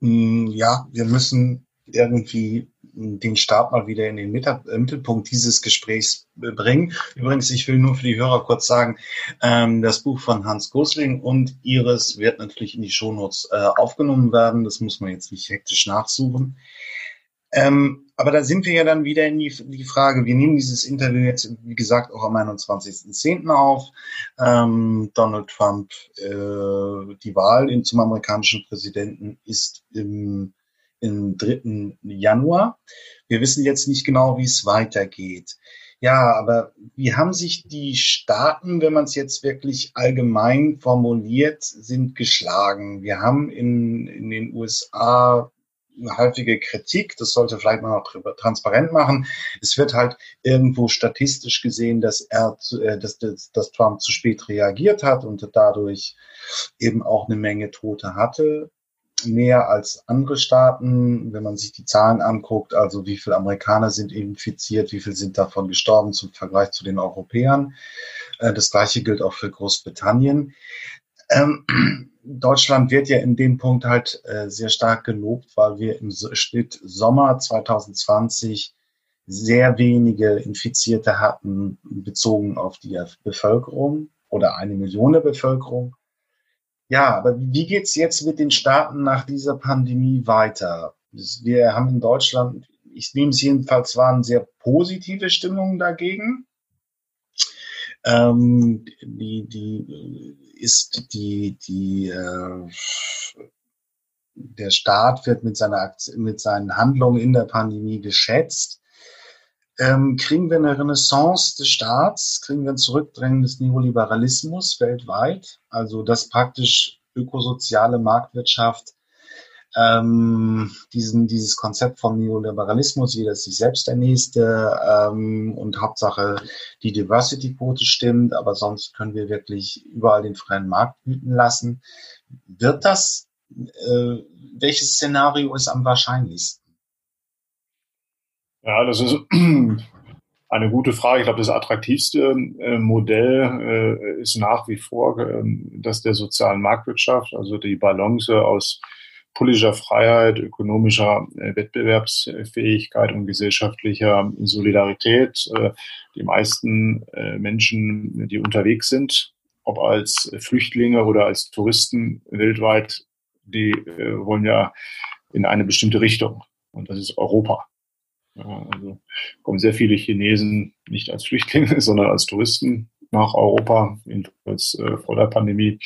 Mm, ja, wir müssen irgendwie den Staat mal wieder in den äh, Mittelpunkt dieses Gesprächs äh, bringen. Übrigens, ich will nur für die Hörer kurz sagen, ähm, das Buch von Hans Gosling und Iris wird natürlich in die Shownotes äh, aufgenommen werden. Das muss man jetzt nicht hektisch nachsuchen. Ähm, aber da sind wir ja dann wieder in die, die, Frage, wir nehmen dieses Interview jetzt, wie gesagt, auch am 21.10. auf. Ähm, Donald Trump, äh, die Wahl in, zum amerikanischen Präsidenten ist im, im 3. Januar. Wir wissen jetzt nicht genau, wie es weitergeht. Ja, aber wie haben sich die Staaten, wenn man es jetzt wirklich allgemein formuliert, sind geschlagen? Wir haben in, in den USA häufige Kritik, das sollte vielleicht mal noch transparent machen. Es wird halt irgendwo statistisch gesehen, dass er, äh, dass, dass, dass Trump zu spät reagiert hat und dadurch eben auch eine Menge Tote hatte. Mehr als andere Staaten, wenn man sich die Zahlen anguckt, also wie viele Amerikaner sind infiziert, wie viele sind davon gestorben zum Vergleich zu den Europäern. Äh, das gleiche gilt auch für Großbritannien. Ähm, <clears throat> Deutschland wird ja in dem Punkt halt äh, sehr stark gelobt, weil wir im Schnitt Sommer 2020 sehr wenige Infizierte hatten, bezogen auf die Bevölkerung oder eine Million der Bevölkerung. Ja, aber wie geht's jetzt mit den Staaten nach dieser Pandemie weiter? Wir haben in Deutschland ich nehme es jedenfalls, waren sehr positive Stimmungen dagegen. Ähm, die, die ist die, die äh, der Staat wird mit seiner mit seinen Handlungen in der Pandemie geschätzt. Ähm, kriegen wir eine Renaissance des Staats? Kriegen wir ein Zurückdrängen des Neoliberalismus weltweit? Also dass praktisch ökosoziale Marktwirtschaft ähm, diesen, dieses Konzept vom Neoliberalismus, jeder ist sich selbst der Nächste ähm, und Hauptsache die Diversity-Quote stimmt, aber sonst können wir wirklich überall den freien Markt wüten lassen. Wird das, äh, welches Szenario ist am wahrscheinlichsten? Ja, das ist <clears throat> eine gute Frage. Ich glaube, das attraktivste äh, Modell äh, ist nach wie vor äh, das der sozialen Marktwirtschaft, also die Balance aus politischer Freiheit, ökonomischer äh, Wettbewerbsfähigkeit und gesellschaftlicher Solidarität. Äh, die meisten äh, Menschen, die unterwegs sind, ob als Flüchtlinge oder als Touristen weltweit, die wollen ja in eine bestimmte Richtung. Und das ist Europa. Also kommen sehr viele Chinesen nicht als Flüchtlinge, <laughs> sondern als Touristen nach Europa, jedenfalls vor der Pandemie.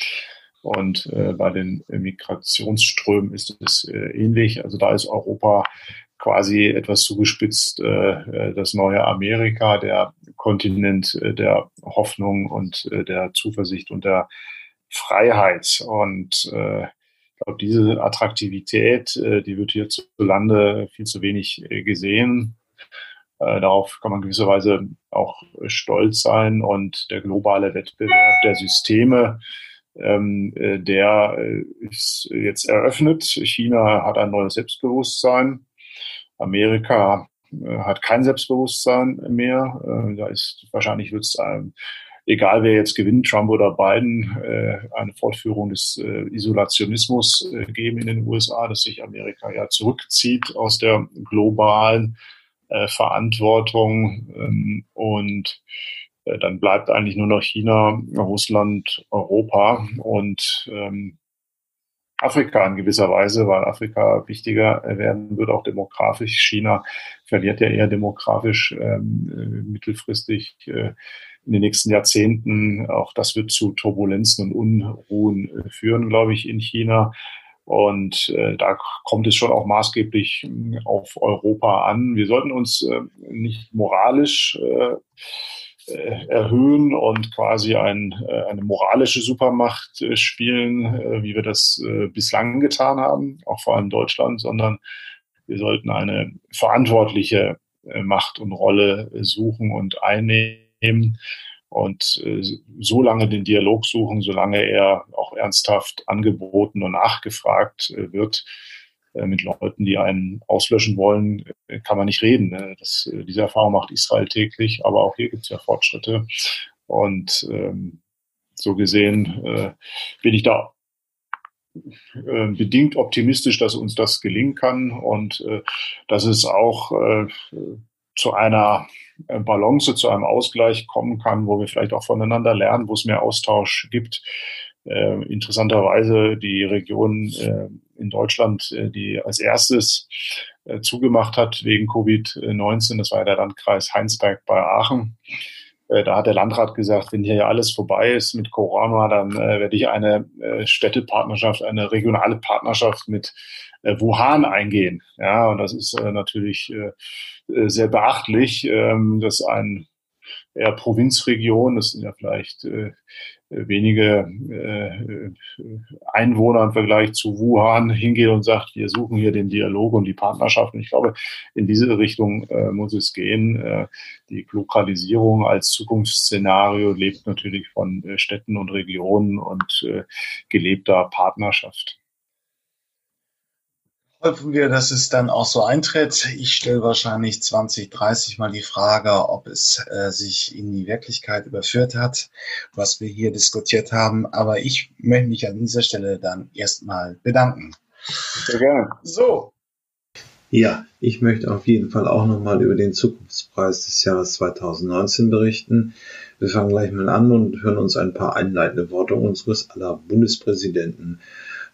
Und äh, bei den Migrationsströmen ist es äh, ähnlich. Also da ist Europa quasi etwas zugespitzt äh, das neue Amerika, der Kontinent äh, der Hoffnung und äh, der Zuversicht und der Freiheit. Und äh, ich glaube, diese Attraktivität, äh, die wird hierzulande viel zu wenig äh, gesehen. Äh, darauf kann man gewisserweise auch stolz sein. Und der globale Wettbewerb der Systeme, ähm, äh, der äh, ist jetzt eröffnet. China hat ein neues Selbstbewusstsein. Amerika äh, hat kein Selbstbewusstsein mehr. Äh, da ist wahrscheinlich wird es ähm, egal wer jetzt gewinnt, Trump oder Biden, äh, eine Fortführung des äh, Isolationismus äh, geben in den USA, dass sich Amerika ja zurückzieht aus der globalen äh, Verantwortung ähm, und äh, dann bleibt eigentlich nur noch China, Russland, Europa und ähm, Afrika in gewisser Weise, weil Afrika wichtiger werden wird, auch demografisch. China verliert ja eher demografisch ähm, äh, mittelfristig äh, in den nächsten Jahrzehnten. Auch das wird zu Turbulenzen und Unruhen äh, führen, glaube ich, in China. Und äh, da kommt es schon auch maßgeblich auf Europa an. Wir sollten uns äh, nicht moralisch äh, äh, erhöhen und quasi ein, äh, eine moralische Supermacht äh, spielen, wie wir das bislang getan haben, auch vor allem Deutschland, sondern wir sollten eine verantwortliche Macht und Rolle suchen und einnehmen und so lange den Dialog suchen, solange er auch ernsthaft angeboten und nachgefragt wird, äh, mit Leuten, die einen auslöschen wollen, äh, kann man nicht reden. Ne? Das, äh, diese Erfahrung macht Israel täglich, aber auch hier gibt es ja Fortschritte. Und ähm, so gesehen äh, bin ich da äh, bedingt optimistisch, dass uns das gelingen kann und äh, dass es auch äh, zu einer Balance, zu einem Ausgleich kommen kann, wo wir vielleicht auch voneinander lernen, wo es mehr Austausch gibt. Äh, interessanterweise die Region äh, in Deutschland, äh, die als erstes äh, zugemacht hat wegen Covid-19. Das war ja der Landkreis Heinsberg bei Aachen. Äh, da hat der Landrat gesagt, wenn hier ja alles vorbei ist mit Corona, dann werde ich eine Städtepartnerschaft, eine regionale Partnerschaft mit Wuhan eingehen. Ja, und das ist natürlich sehr beachtlich, ähm, dass ein eher Provinzregion, das sind ja vielleicht äh, wenige äh, Einwohner im Vergleich zu Wuhan hingeht und sagt, wir suchen hier den Dialog und die Partnerschaft. Und ich glaube, in diese Richtung äh, muss es gehen. Äh, die Lokalisierung als Zukunftsszenario lebt natürlich von Städten und Regionen und gelebter Partnerschaft hoffen wir, dass es dann auch so eintritt. Ich stelle wahrscheinlich 20, 30 Mal die Frage, ob es äh, sich in die Wirklichkeit überführt hat, was wir hier diskutiert haben. Aber ich möchte mich an dieser Stelle dann erstmal bedanken. Sehr gerne. So. Ja, ich möchte auf jeden Fall auch nochmal über den Zukunftspreis des Jahres 2019 berichten. Wir fangen gleich mal an und hören uns ein paar einleitende Worte unseres aller Bundespräsidenten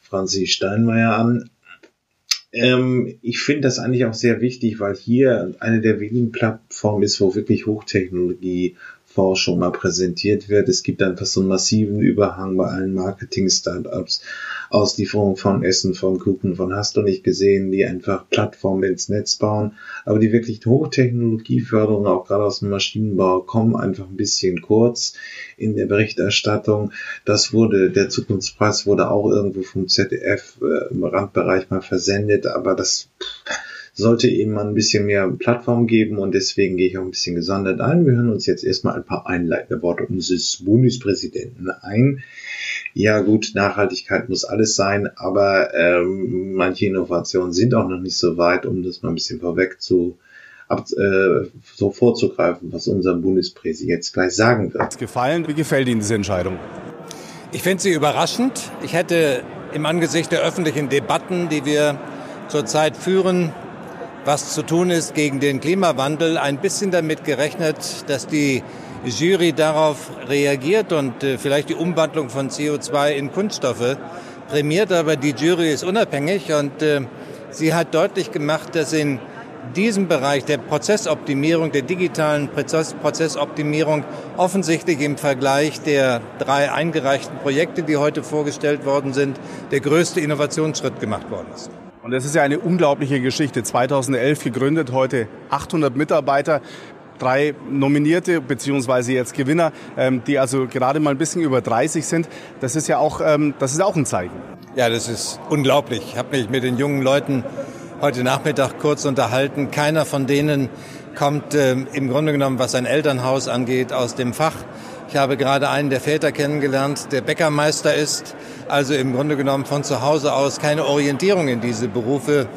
Franzi Steinmeier an. Ähm, ich finde das eigentlich auch sehr wichtig, weil hier eine der wenigen Plattformen ist, wo wirklich Hochtechnologie Forschung mal präsentiert wird. Es gibt einfach so einen massiven Überhang bei allen Marketing-Startups, Auslieferung von Essen, von Kuchen, von hast du nicht gesehen, die einfach Plattformen ins Netz bauen. Aber die wirklich Hochtechnologieförderung, auch gerade aus dem Maschinenbau, kommen einfach ein bisschen kurz in der Berichterstattung. Das wurde, der Zukunftspreis wurde auch irgendwo vom ZDF äh, im Randbereich mal versendet, aber das sollte eben mal ein bisschen mehr Plattform geben und deswegen gehe ich auch ein bisschen gesondert ein. Wir hören uns jetzt erstmal ein paar einleitende Worte unseres Bundespräsidenten ein. Ja gut, Nachhaltigkeit muss alles sein, aber ähm, manche Innovationen sind auch noch nicht so weit, um das mal ein bisschen vorweg zu ab, äh, so vorzugreifen, was unser Bundespräsident jetzt gleich sagen wird. Gefallen? Wie gefällt Ihnen diese Entscheidung? Ich finde sie überraschend. Ich hätte im Angesicht der öffentlichen Debatten, die wir zurzeit führen, was zu tun ist gegen den Klimawandel, ein bisschen damit gerechnet, dass die Jury darauf reagiert und äh, vielleicht die Umwandlung von CO2 in Kunststoffe prämiert. Aber die Jury ist unabhängig und äh, sie hat deutlich gemacht, dass in diesem Bereich der Prozessoptimierung, der digitalen Prozess Prozessoptimierung offensichtlich im Vergleich der drei eingereichten Projekte, die heute vorgestellt worden sind, der größte Innovationsschritt gemacht worden ist. Und es ist ja eine unglaubliche Geschichte. 2011 gegründet, heute 800 Mitarbeiter drei Nominierte beziehungsweise jetzt Gewinner, ähm, die also gerade mal ein bisschen über 30 sind. Das ist ja auch, ähm, das ist auch ein Zeichen. Ja, das ist unglaublich. Ich habe mich mit den jungen Leuten heute Nachmittag kurz unterhalten. Keiner von denen kommt ähm, im Grunde genommen, was ein Elternhaus angeht, aus dem Fach. Ich habe gerade einen der Väter kennengelernt, der Bäckermeister ist, also im Grunde genommen von zu Hause aus keine Orientierung in diese Berufe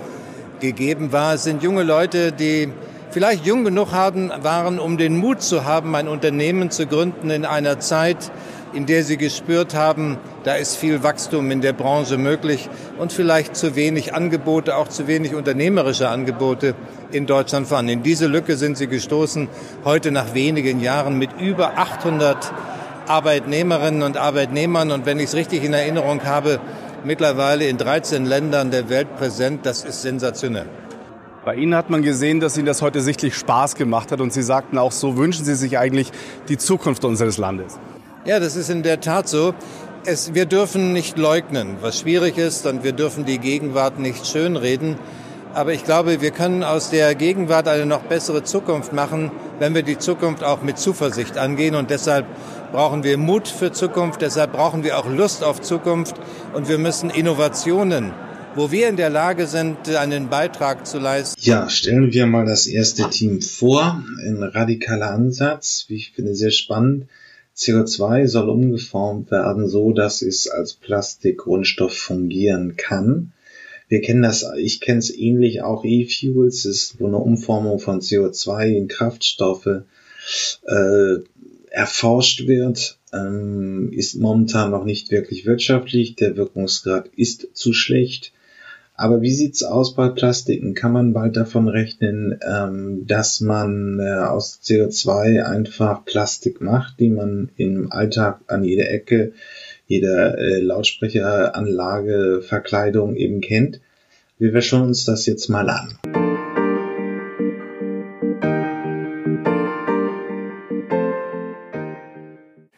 gegeben war. Es sind junge Leute, die vielleicht jung genug haben, waren, um den Mut zu haben, ein Unternehmen zu gründen in einer Zeit, in der sie gespürt haben, da ist viel Wachstum in der Branche möglich und vielleicht zu wenig Angebote, auch zu wenig unternehmerische Angebote in Deutschland vorhanden. In diese Lücke sind sie gestoßen, heute nach wenigen Jahren mit über 800 Arbeitnehmerinnen und Arbeitnehmern und wenn ich es richtig in Erinnerung habe, mittlerweile in 13 Ländern der Welt präsent. Das ist sensationell. Bei Ihnen hat man gesehen, dass Ihnen das heute sichtlich Spaß gemacht hat und Sie sagten auch, so wünschen Sie sich eigentlich die Zukunft unseres Landes. Ja, das ist in der Tat so. Es, wir dürfen nicht leugnen, was schwierig ist, und wir dürfen die Gegenwart nicht schönreden. Aber ich glaube, wir können aus der Gegenwart eine noch bessere Zukunft machen, wenn wir die Zukunft auch mit Zuversicht angehen. Und deshalb brauchen wir Mut für Zukunft, deshalb brauchen wir auch Lust auf Zukunft und wir müssen Innovationen wo wir in der Lage sind, einen Beitrag zu leisten. Ja, stellen wir mal das erste Team vor. Ein radikaler Ansatz, wie ich finde, sehr spannend. CO2 soll umgeformt werden, so dass es als Plastikgrundstoff fungieren kann. Wir kennen das, ich kenne es ähnlich auch E-Fuels, ist wo eine Umformung von CO2 in Kraftstoffe äh, erforscht wird, ähm, ist momentan noch nicht wirklich wirtschaftlich. Der Wirkungsgrad ist zu schlecht. Aber wie sieht's aus bei Plastiken? Kann man bald davon rechnen, ähm, dass man äh, aus CO2 einfach Plastik macht, die man im Alltag an jeder Ecke, jeder äh, Lautsprecheranlage, Verkleidung eben kennt? Wir schauen uns das jetzt mal an.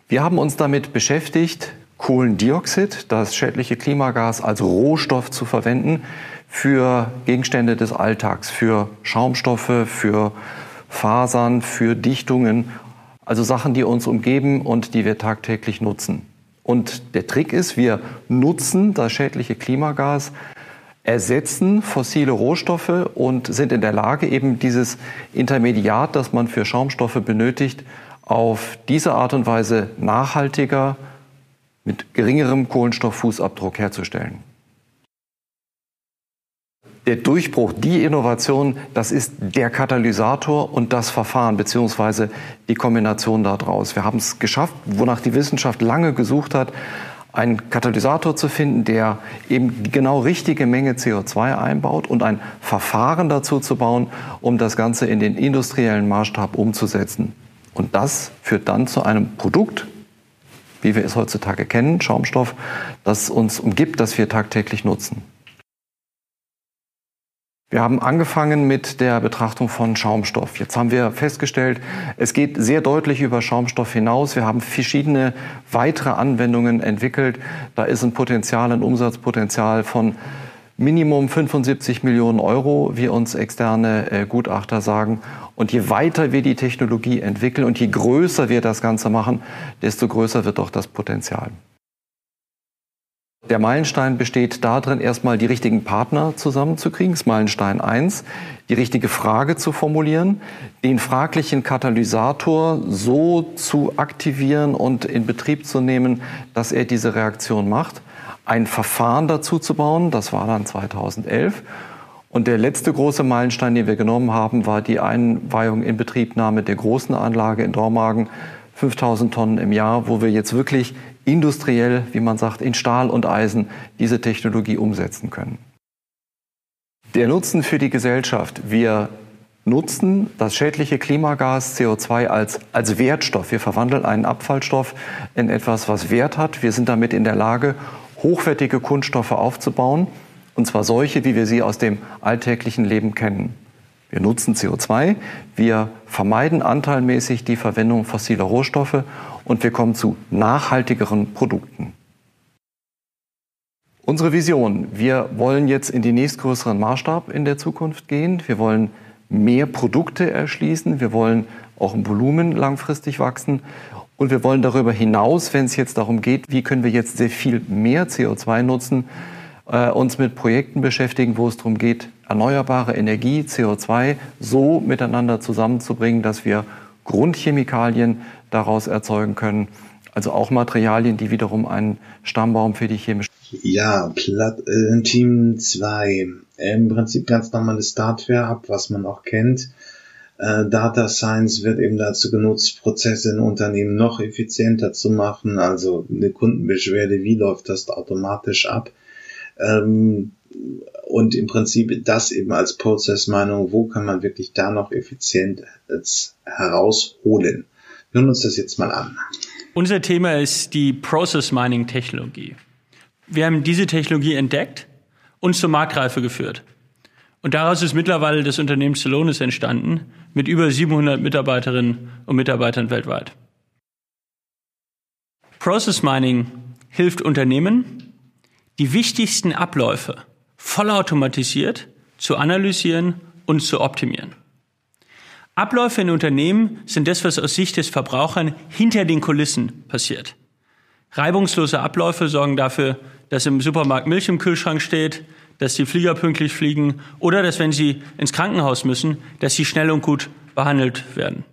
Wir haben uns damit beschäftigt, Kohlendioxid, das schädliche Klimagas, als Rohstoff zu verwenden für Gegenstände des Alltags, für Schaumstoffe, für Fasern, für Dichtungen, also Sachen, die uns umgeben und die wir tagtäglich nutzen. Und der Trick ist, wir nutzen das schädliche Klimagas, ersetzen fossile Rohstoffe und sind in der Lage, eben dieses Intermediat, das man für Schaumstoffe benötigt, auf diese Art und Weise nachhaltiger, mit geringerem Kohlenstofffußabdruck herzustellen. Der Durchbruch, die Innovation, das ist der Katalysator und das Verfahren beziehungsweise die Kombination daraus. Wir haben es geschafft, wonach die Wissenschaft lange gesucht hat, einen Katalysator zu finden, der eben die genau richtige Menge CO2 einbaut und ein Verfahren dazu zu bauen, um das Ganze in den industriellen Maßstab umzusetzen. Und das führt dann zu einem Produkt, wie wir es heutzutage kennen, Schaumstoff, das uns umgibt, das wir tagtäglich nutzen. Wir haben angefangen mit der Betrachtung von Schaumstoff. Jetzt haben wir festgestellt, es geht sehr deutlich über Schaumstoff hinaus. Wir haben verschiedene weitere Anwendungen entwickelt. Da ist ein Potenzial, ein Umsatzpotenzial von Minimum 75 Millionen Euro, wie uns externe äh, Gutachter sagen. Und je weiter wir die Technologie entwickeln und je größer wir das Ganze machen, desto größer wird auch das Potenzial. Der Meilenstein besteht darin, erstmal die richtigen Partner zusammenzukriegen, das ist Meilenstein 1, die richtige Frage zu formulieren, den fraglichen Katalysator so zu aktivieren und in Betrieb zu nehmen, dass er diese Reaktion macht, ein Verfahren dazu zu bauen, das war dann 2011. Und der letzte große Meilenstein, den wir genommen haben, war die Einweihung in Betriebnahme der großen Anlage in Dormagen, 5000 Tonnen im Jahr, wo wir jetzt wirklich industriell, wie man sagt, in Stahl und Eisen diese Technologie umsetzen können. Der Nutzen für die Gesellschaft. Wir nutzen das schädliche Klimagas CO2 als, als Wertstoff. Wir verwandeln einen Abfallstoff in etwas, was Wert hat. Wir sind damit in der Lage, hochwertige Kunststoffe aufzubauen. Und zwar solche, wie wir sie aus dem alltäglichen Leben kennen. Wir nutzen CO2, wir vermeiden anteilmäßig die Verwendung fossiler Rohstoffe und wir kommen zu nachhaltigeren Produkten. Unsere Vision, wir wollen jetzt in den nächstgrößeren Maßstab in der Zukunft gehen. Wir wollen mehr Produkte erschließen. Wir wollen auch im Volumen langfristig wachsen. Und wir wollen darüber hinaus, wenn es jetzt darum geht, wie können wir jetzt sehr viel mehr CO2 nutzen, äh, uns mit Projekten beschäftigen, wo es darum geht, erneuerbare Energie, CO2 so miteinander zusammenzubringen, dass wir Grundchemikalien daraus erzeugen können. Also auch Materialien, die wiederum einen Stammbaum für die chemische. Ja, Plat äh, Team 2. Im Prinzip ganz normales Startware ab, was man auch kennt. Äh, Data Science wird eben dazu genutzt, Prozesse in Unternehmen noch effizienter zu machen. Also eine Kundenbeschwerde, wie läuft das automatisch ab? Ähm, und im Prinzip das eben als Prozessmeinung, wo kann man wirklich da noch effizient herausholen. Wir hören uns das jetzt mal an. Unser Thema ist die Process Mining Technologie. Wir haben diese Technologie entdeckt und zur Marktreife geführt. Und daraus ist mittlerweile das Unternehmen Celonis entstanden mit über 700 Mitarbeiterinnen und Mitarbeitern weltweit. Process Mining hilft Unternehmen, die wichtigsten Abläufe vollautomatisiert zu analysieren und zu optimieren. Abläufe in Unternehmen sind das, was aus Sicht des Verbrauchern hinter den Kulissen passiert. Reibungslose Abläufe sorgen dafür, dass im Supermarkt Milch im Kühlschrank steht, dass die Flieger pünktlich fliegen oder dass, wenn sie ins Krankenhaus müssen, dass sie schnell und gut behandelt werden.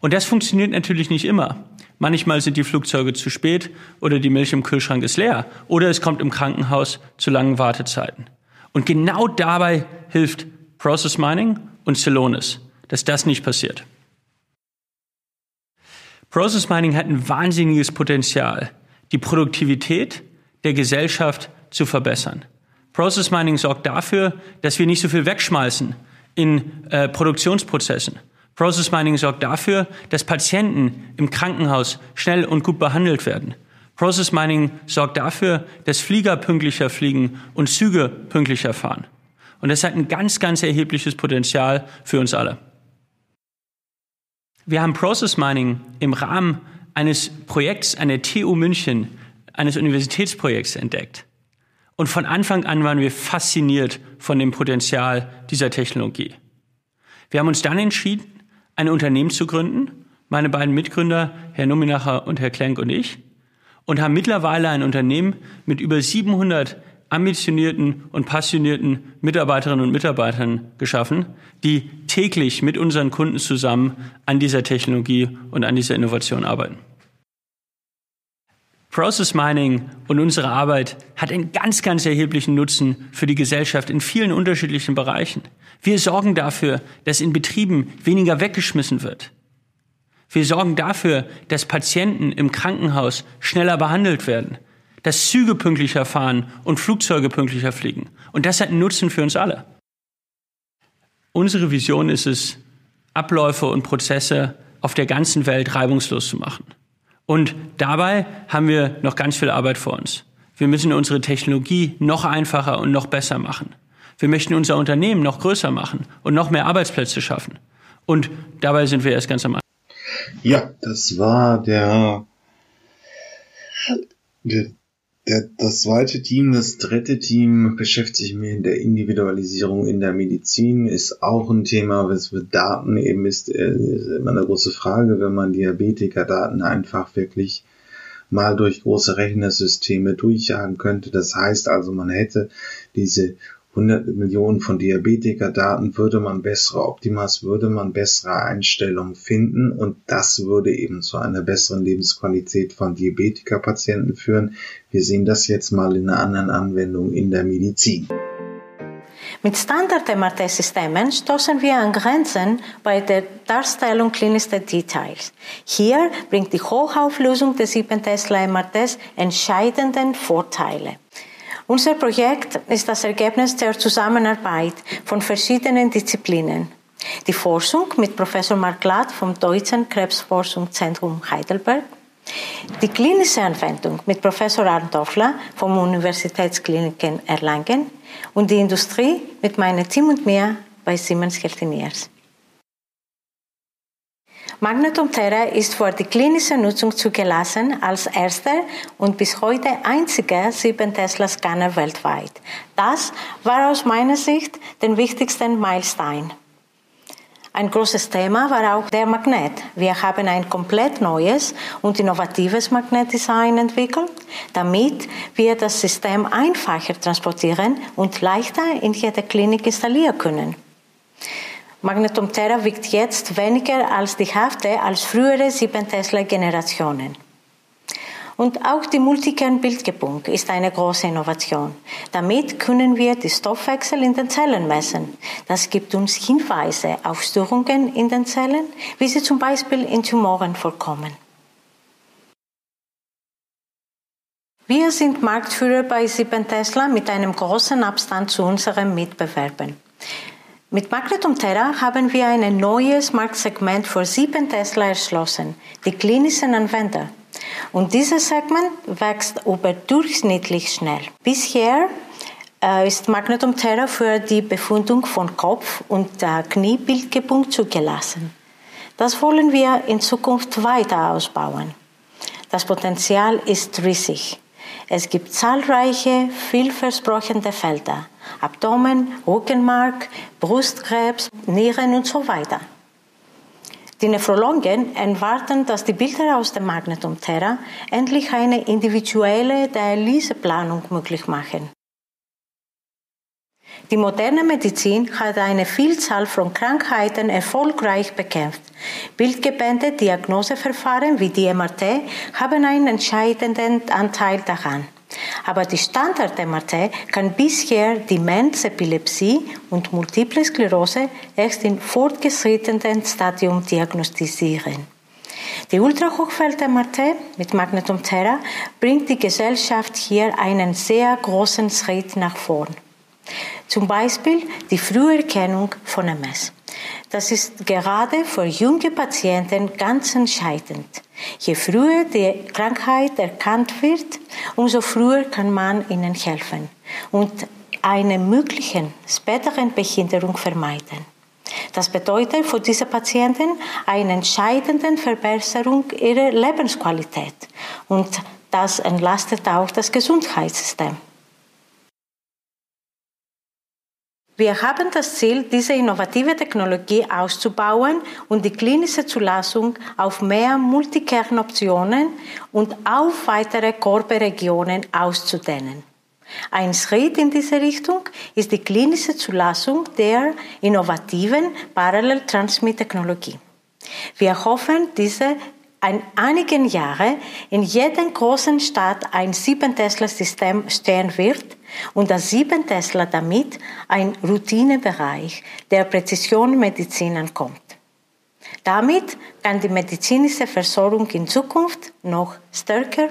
Und das funktioniert natürlich nicht immer. Manchmal sind die Flugzeuge zu spät oder die Milch im Kühlschrank ist leer oder es kommt im Krankenhaus zu langen Wartezeiten. Und genau dabei hilft Process Mining und Celonis, dass das nicht passiert. Process Mining hat ein wahnsinniges Potenzial, die Produktivität der Gesellschaft zu verbessern. Process Mining sorgt dafür, dass wir nicht so viel wegschmeißen in äh, Produktionsprozessen. Process Mining sorgt dafür, dass Patienten im Krankenhaus schnell und gut behandelt werden. Process Mining sorgt dafür, dass Flieger pünktlicher fliegen und Züge pünktlicher fahren. Und das hat ein ganz, ganz erhebliches Potenzial für uns alle. Wir haben Process Mining im Rahmen eines Projekts an der TU München, eines Universitätsprojekts entdeckt. Und von Anfang an waren wir fasziniert von dem Potenzial dieser Technologie. Wir haben uns dann entschieden, ein Unternehmen zu gründen, meine beiden Mitgründer, Herr Nominacher und Herr Klenk und ich, und haben mittlerweile ein Unternehmen mit über 700 ambitionierten und passionierten Mitarbeiterinnen und Mitarbeitern geschaffen, die täglich mit unseren Kunden zusammen an dieser Technologie und an dieser Innovation arbeiten. Process Mining und unsere Arbeit hat einen ganz, ganz erheblichen Nutzen für die Gesellschaft in vielen unterschiedlichen Bereichen. Wir sorgen dafür, dass in Betrieben weniger weggeschmissen wird. Wir sorgen dafür, dass Patienten im Krankenhaus schneller behandelt werden, dass Züge pünktlicher fahren und Flugzeuge pünktlicher fliegen. Und das hat einen Nutzen für uns alle. Unsere Vision ist es, Abläufe und Prozesse auf der ganzen Welt reibungslos zu machen. Und dabei haben wir noch ganz viel Arbeit vor uns. Wir müssen unsere Technologie noch einfacher und noch besser machen. Wir möchten unser Unternehmen noch größer machen und noch mehr Arbeitsplätze schaffen. Und dabei sind wir erst ganz am Anfang. Ja, das war der, der, der, das zweite Team. Das dritte Team beschäftigt sich mit der Individualisierung in der Medizin. Ist auch ein Thema, was mit Daten eben ist, äh, ist immer eine große Frage, wenn man Diabetiker-Daten einfach wirklich mal durch große Rechnersysteme durchjagen könnte. Das heißt also, man hätte diese 100 Millionen von Diabetiker-Daten würde man bessere Optimas, würde man bessere Einstellungen finden und das würde eben zu einer besseren Lebensqualität von Diabetiker-Patienten führen. Wir sehen das jetzt mal in einer anderen Anwendung in der Medizin. Mit Standard-MRT-Systemen stoßen wir an Grenzen bei der Darstellung klinischer Details. Hier bringt die Hochauflösung des 7 Tesla MRTs entscheidende Vorteile. Unser Projekt ist das Ergebnis der Zusammenarbeit von verschiedenen Disziplinen. Die Forschung mit Professor Mark Ladd vom Deutschen Krebsforschungszentrum Heidelberg, die klinische Anwendung mit Professor Arndt Doffler vom Universitätskliniken Erlangen und die Industrie mit meinem Team und mir bei Siemens Healthineers. Magnetum Terra ist für die klinische Nutzung zugelassen als erster und bis heute einziger 7 Tesla Scanner weltweit. Das war aus meiner Sicht der wichtigste Meilenstein. Ein großes Thema war auch der Magnet. Wir haben ein komplett neues und innovatives Magnetdesign entwickelt, damit wir das System einfacher transportieren und leichter in jeder Klinik installieren können. Magnetum Terra wiegt jetzt weniger als die Hälfte als frühere 7 Tesla-Generationen. Und auch die Multikern-Bildgebung ist eine große Innovation. Damit können wir die Stoffwechsel in den Zellen messen. Das gibt uns Hinweise auf Störungen in den Zellen, wie sie zum Beispiel in Tumoren vorkommen. Wir sind Marktführer bei 7 Tesla mit einem großen Abstand zu unseren Mitbewerbern. Mit Magnetum Terra haben wir ein neues Marktsegment für 7 Tesla erschlossen, die klinischen Anwender. Und dieses Segment wächst überdurchschnittlich schnell. Bisher äh, ist Magnetum Terra für die Befundung von Kopf- und äh, Kniebildgebung zugelassen. Das wollen wir in Zukunft weiter ausbauen. Das Potenzial ist riesig. Es gibt zahlreiche, vielversprechende Felder. Abdomen, Rückenmark, Brustkrebs, Nieren und so weiter. Die Nephrologen erwarten, dass die Bilder aus dem Magnetum Terra endlich eine individuelle Dialyseplanung möglich machen. Die moderne Medizin hat eine Vielzahl von Krankheiten erfolgreich bekämpft. Bildgebende Diagnoseverfahren wie die MRT haben einen entscheidenden Anteil daran. Aber die Standard-MRT kann bisher Demenz, Epilepsie und Multiple Sklerose erst in fortgeschrittenem Stadium diagnostizieren. Die Ultrahochfeld-MRT mit Magnetum Terra bringt die Gesellschaft hier einen sehr großen Schritt nach vorn. Zum Beispiel die Früherkennung von MS. Das ist gerade für junge Patienten ganz entscheidend. Je früher die Krankheit erkannt wird, umso früher kann man ihnen helfen und eine mögliche späteren Behinderung vermeiden. Das bedeutet für diese Patienten eine entscheidende Verbesserung ihrer Lebensqualität und das entlastet auch das Gesundheitssystem. Wir haben das Ziel, diese innovative Technologie auszubauen und die klinische Zulassung auf mehr Multikernoptionen und auf weitere Körperregionen auszudehnen. Ein Schritt in diese Richtung ist die klinische Zulassung der innovativen Paralleltransmittechnologie. Wir hoffen, diese in einigen Jahren in jeder großen Stadt ein 7-Tesla-System stehen wird und das 7 Tesla damit ein Routinebereich der Präzisionmedizin ankommt. Damit kann die medizinische Versorgung in Zukunft noch stärker.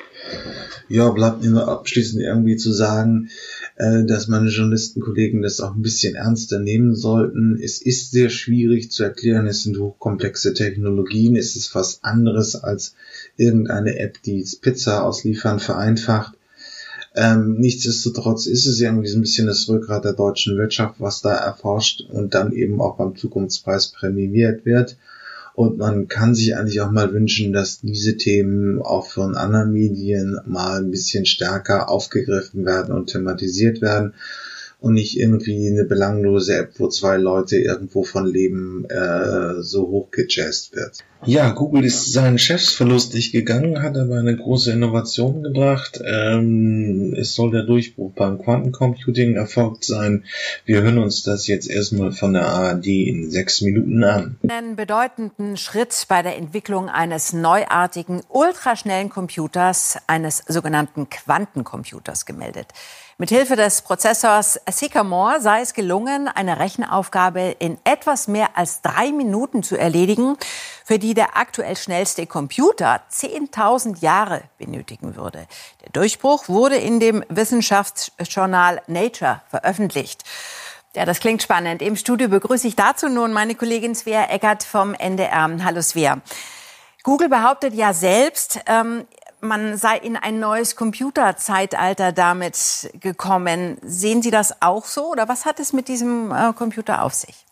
Ja, bleibt mir nur abschließend irgendwie zu sagen, äh, dass meine Journalistenkollegen das auch ein bisschen ernster nehmen sollten. Es ist sehr schwierig zu erklären, es sind hochkomplexe Technologien, es ist was anderes als irgendeine App, die Pizza ausliefern vereinfacht. Ähm, nichtsdestotrotz ist es irgendwie ein bisschen das Rückgrat der deutschen Wirtschaft, was da erforscht und dann eben auch beim Zukunftspreis prämiert wird. Und man kann sich eigentlich auch mal wünschen, dass diese Themen auch von anderen Medien mal ein bisschen stärker aufgegriffen werden und thematisiert werden und nicht irgendwie eine belanglose App, wo zwei Leute irgendwo von leben, äh, so hochgejazzt wird. Ja, Google ist seinen Chefs verlustig gegangen, hat aber eine große Innovation gebracht. Ähm, es soll der Durchbruch beim Quantencomputing erfolgt sein. Wir hören uns das jetzt erstmal von der ARD in sechs Minuten an. Einen bedeutenden Schritt bei der Entwicklung eines neuartigen, ultraschnellen Computers, eines sogenannten Quantencomputers gemeldet. Mithilfe des Prozessors Sycamore sei es gelungen, eine Rechenaufgabe in etwas mehr als drei Minuten zu erledigen, für die der aktuell schnellste Computer 10.000 Jahre benötigen würde. Der Durchbruch wurde in dem Wissenschaftsjournal Nature veröffentlicht. Ja, das klingt spannend. Im Studio begrüße ich dazu nun meine Kollegin Svea Eckert vom NDR. Hallo Svea. Google behauptet ja selbst, ähm, man sei in ein neues Computerzeitalter damit gekommen. Sehen Sie das auch so oder was hat es mit diesem äh, Computer auf sich?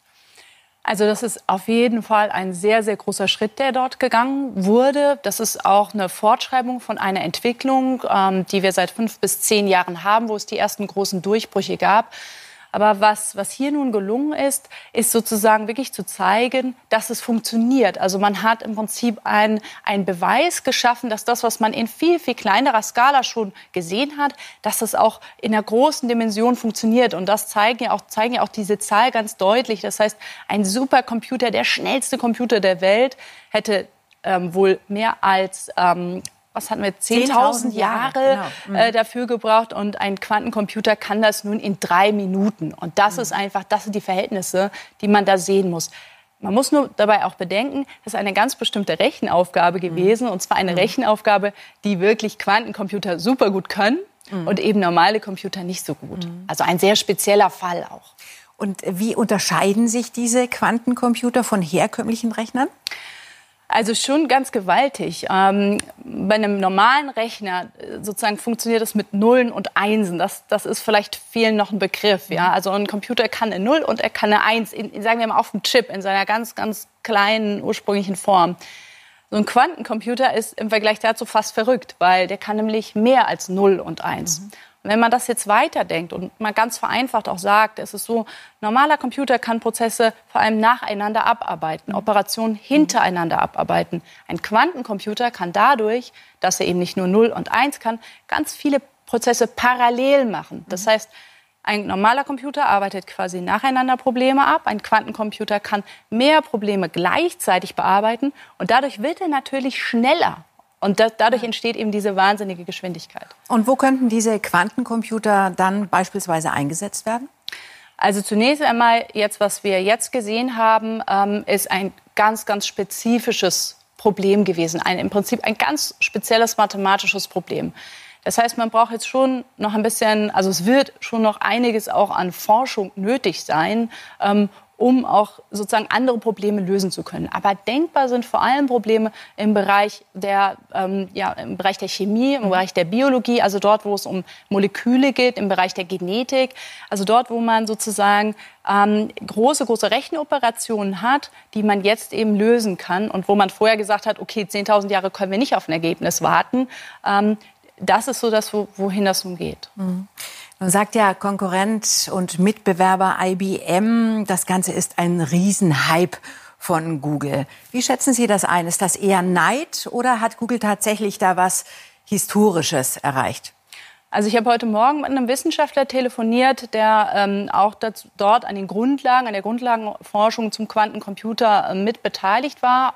Also das ist auf jeden Fall ein sehr, sehr großer Schritt, der dort gegangen wurde. Das ist auch eine Fortschreibung von einer Entwicklung, ähm, die wir seit fünf bis zehn Jahren haben, wo es die ersten großen Durchbrüche gab. Aber was, was hier nun gelungen ist, ist sozusagen wirklich zu zeigen, dass es funktioniert. Also man hat im Prinzip einen Beweis geschaffen, dass das, was man in viel, viel kleinerer Skala schon gesehen hat, dass das auch in einer großen Dimension funktioniert. Und das zeigen ja auch, zeigen ja auch diese Zahl ganz deutlich. Das heißt, ein Supercomputer, der schnellste Computer der Welt, hätte ähm, wohl mehr als ähm, was hatten wir, 10.000 Jahre, Jahre genau. äh, mhm. dafür gebraucht und ein Quantencomputer kann das nun in drei Minuten. Und das mhm. ist einfach, das sind die Verhältnisse, die man da sehen muss. Man muss nur dabei auch bedenken, das ist eine ganz bestimmte Rechenaufgabe gewesen, mhm. und zwar eine mhm. Rechenaufgabe, die wirklich Quantencomputer super gut können mhm. und eben normale Computer nicht so gut. Mhm. Also ein sehr spezieller Fall auch. Und wie unterscheiden sich diese Quantencomputer von herkömmlichen Rechnern? Also schon ganz gewaltig. Ähm, bei einem normalen Rechner äh, sozusagen funktioniert das mit Nullen und Einsen. Das, das ist vielleicht vielen noch ein Begriff. Ja? Also ein Computer kann eine Null und er kann eine Eins, in, sagen wir mal auf dem Chip, in seiner ganz, ganz kleinen ursprünglichen Form. So ein Quantencomputer ist im Vergleich dazu fast verrückt, weil der kann nämlich mehr als Null und Eins. Mhm. Wenn man das jetzt weiterdenkt und mal ganz vereinfacht auch sagt, es ist so, normaler Computer kann Prozesse vor allem nacheinander abarbeiten, Operationen hintereinander abarbeiten. Ein Quantencomputer kann dadurch, dass er eben nicht nur 0 und 1 kann, ganz viele Prozesse parallel machen. Das mhm. heißt, ein normaler Computer arbeitet quasi nacheinander Probleme ab. Ein Quantencomputer kann mehr Probleme gleichzeitig bearbeiten und dadurch wird er natürlich schneller. Und das, dadurch entsteht eben diese wahnsinnige Geschwindigkeit. Und wo könnten diese Quantencomputer dann beispielsweise eingesetzt werden? Also zunächst einmal jetzt, was wir jetzt gesehen haben, ähm, ist ein ganz, ganz spezifisches Problem gewesen. Ein, Im Prinzip ein ganz spezielles mathematisches Problem. Das heißt, man braucht jetzt schon noch ein bisschen, also es wird schon noch einiges auch an Forschung nötig sein, ähm, um auch sozusagen andere Probleme lösen zu können. Aber denkbar sind vor allem Probleme im Bereich der, ähm, ja, im Bereich der Chemie, im Bereich der Biologie, also dort, wo es um Moleküle geht, im Bereich der Genetik, also dort, wo man sozusagen ähm, große, große Rechenoperationen hat, die man jetzt eben lösen kann und wo man vorher gesagt hat, okay, 10.000 Jahre können wir nicht auf ein Ergebnis warten. Ähm, das ist so das, wohin das nun geht. Mhm. Nun sagt ja Konkurrent und Mitbewerber IBM, das Ganze ist ein Riesenhype von Google. Wie schätzen Sie das ein? Ist das eher Neid oder hat Google tatsächlich da was Historisches erreicht? Also ich habe heute Morgen mit einem Wissenschaftler telefoniert, der ähm, auch dazu, dort an den Grundlagen, an der Grundlagenforschung zum Quantencomputer äh, mit beteiligt war.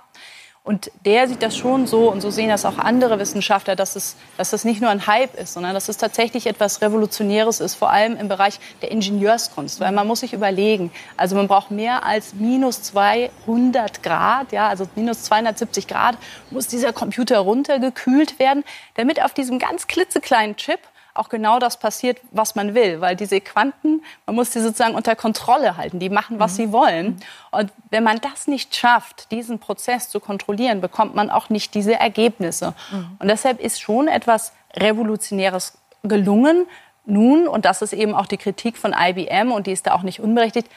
Und der sieht das schon so, und so sehen das auch andere Wissenschaftler, dass es, dass das nicht nur ein Hype ist, sondern dass es tatsächlich etwas Revolutionäres ist, vor allem im Bereich der Ingenieurskunst. Weil man muss sich überlegen, also man braucht mehr als minus 200 Grad, ja, also minus 270 Grad, muss dieser Computer runtergekühlt werden, damit auf diesem ganz klitzekleinen Chip auch genau das passiert, was man will. Weil diese Quanten, man muss die sozusagen unter Kontrolle halten. Die machen, was mhm. sie wollen. Und wenn man das nicht schafft, diesen Prozess zu kontrollieren, bekommt man auch nicht diese Ergebnisse. Mhm. Und deshalb ist schon etwas Revolutionäres gelungen, nun, und das ist eben auch die Kritik von IBM und die ist da auch nicht unberechtigt,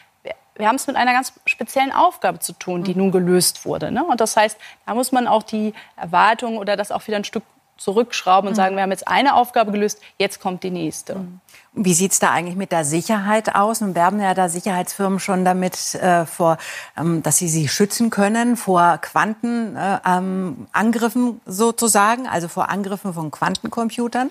wir haben es mit einer ganz speziellen Aufgabe zu tun, die nun gelöst wurde. Ne? Und das heißt, da muss man auch die Erwartungen oder das auch wieder ein Stück zurückschrauben und mhm. sagen, wir haben jetzt eine Aufgabe gelöst, jetzt kommt die nächste. Mhm. Wie sieht es da eigentlich mit der Sicherheit aus? Nun werben ja da Sicherheitsfirmen schon damit äh, vor, ähm, dass sie sie schützen können vor Quantenangriffen äh, ähm, sozusagen, also vor Angriffen von Quantencomputern.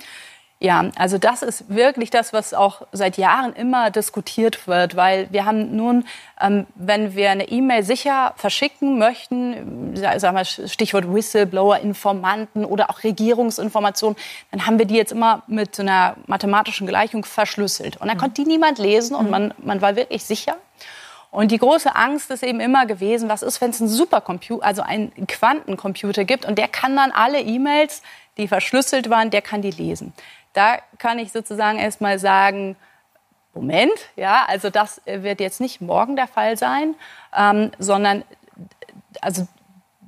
Ja, also das ist wirklich das, was auch seit Jahren immer diskutiert wird, weil wir haben nun, ähm, wenn wir eine E-Mail sicher verschicken möchten, sagen wir Stichwort Whistleblower, Informanten oder auch Regierungsinformationen, dann haben wir die jetzt immer mit einer mathematischen Gleichung verschlüsselt. Und dann konnte die niemand lesen und man, man war wirklich sicher. Und die große Angst ist eben immer gewesen, was ist, wenn es einen Supercomputer, also einen Quantencomputer gibt und der kann dann alle E-Mails, die verschlüsselt waren, der kann die lesen. Da kann ich sozusagen erstmal sagen, Moment, ja, also das wird jetzt nicht morgen der Fall sein, ähm, sondern also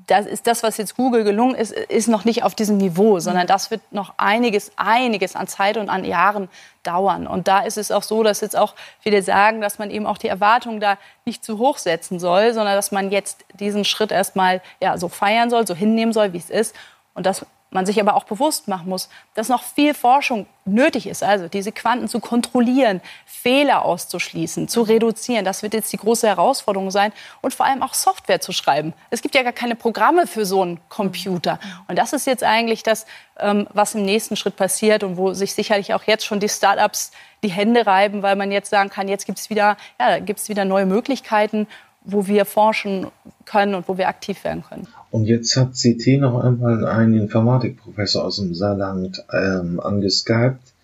das ist das, was jetzt Google gelungen ist, ist noch nicht auf diesem Niveau, sondern das wird noch einiges, einiges an Zeit und an Jahren dauern. Und da ist es auch so, dass jetzt auch viele sagen, dass man eben auch die Erwartungen da nicht zu hoch setzen soll, sondern dass man jetzt diesen Schritt erstmal ja, so feiern soll, so hinnehmen soll, wie es ist. Und dass man sich aber auch bewusst machen muss, dass noch viel Forschung nötig ist. Also diese Quanten zu kontrollieren, Fehler auszuschließen, zu reduzieren. Das wird jetzt die große Herausforderung sein. Und vor allem auch Software zu schreiben. Es gibt ja gar keine Programme für so einen Computer. Und das ist jetzt eigentlich das, ähm, was im nächsten Schritt passiert und wo sich sicherlich auch jetzt schon die Startups die Hände reiben, weil man jetzt sagen kann, jetzt gibt es wieder, ja, wieder neue Möglichkeiten, wo wir forschen können und wo wir aktiv werden können. Und jetzt hat CT noch einmal einen Informatikprofessor aus dem Saarland ähm, angeskypt,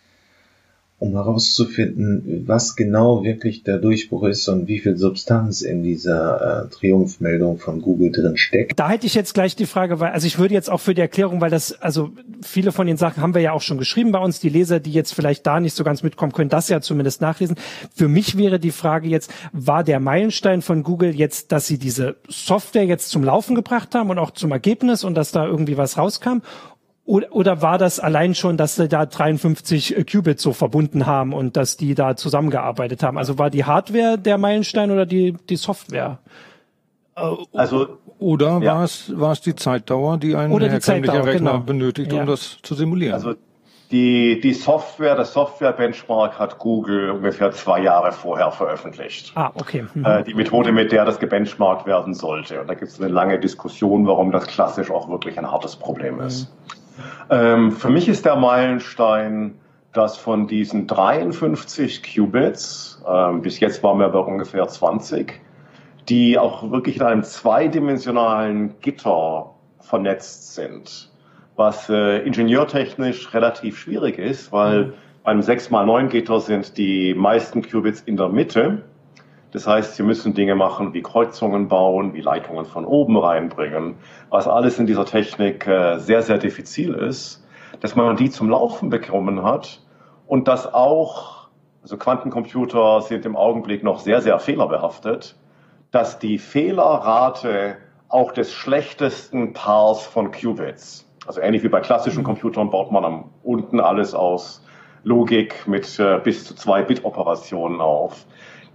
um herauszufinden, was genau wirklich der Durchbruch ist und wie viel Substanz in dieser äh, Triumphmeldung von Google drin steckt. Da hätte ich jetzt gleich die Frage, weil, also ich würde jetzt auch für die Erklärung, weil das, also viele von den Sachen haben wir ja auch schon geschrieben bei uns, die Leser, die jetzt vielleicht da nicht so ganz mitkommen, können das ja zumindest nachlesen. Für mich wäre die Frage jetzt, war der Meilenstein von Google jetzt, dass sie diese Software jetzt zum Laufen gebracht haben und auch zum Ergebnis und dass da irgendwie was rauskam? Oder, oder war das allein schon, dass sie da 53 äh, Qubits so verbunden haben und dass die da zusammengearbeitet haben? Also war die Hardware der Meilenstein oder die, die Software? Äh, also oder ja. war es war es die Zeitdauer, die ein oder herkömmlicher Rechner genau. benötigt, um ja. das zu simulieren? Also die, die Software, das Software-Benchmark hat Google ungefähr zwei Jahre vorher veröffentlicht. Ah, okay. Mhm. Äh, die Methode, mit der das gebenchmarkt werden sollte. Und da gibt es eine lange Diskussion, warum das klassisch auch wirklich ein hartes Problem ist. Mhm. Ähm, für mich ist der Meilenstein, dass von diesen 53 Qubits, ähm, bis jetzt waren wir bei ungefähr 20, die auch wirklich in einem zweidimensionalen Gitter vernetzt sind, was äh, ingenieurtechnisch relativ schwierig ist, weil mhm. beim 6x9 Gitter sind die meisten Qubits in der Mitte das heißt, sie müssen Dinge machen wie Kreuzungen bauen, wie Leitungen von oben reinbringen, was alles in dieser Technik äh, sehr, sehr diffizil ist, dass man die zum Laufen bekommen hat und dass auch, also Quantencomputer sind im Augenblick noch sehr, sehr fehlerbehaftet, dass die Fehlerrate auch des schlechtesten Paars von Qubits, also ähnlich wie bei klassischen Computern baut man am unten alles aus Logik mit äh, bis zu zwei Bit-Operationen auf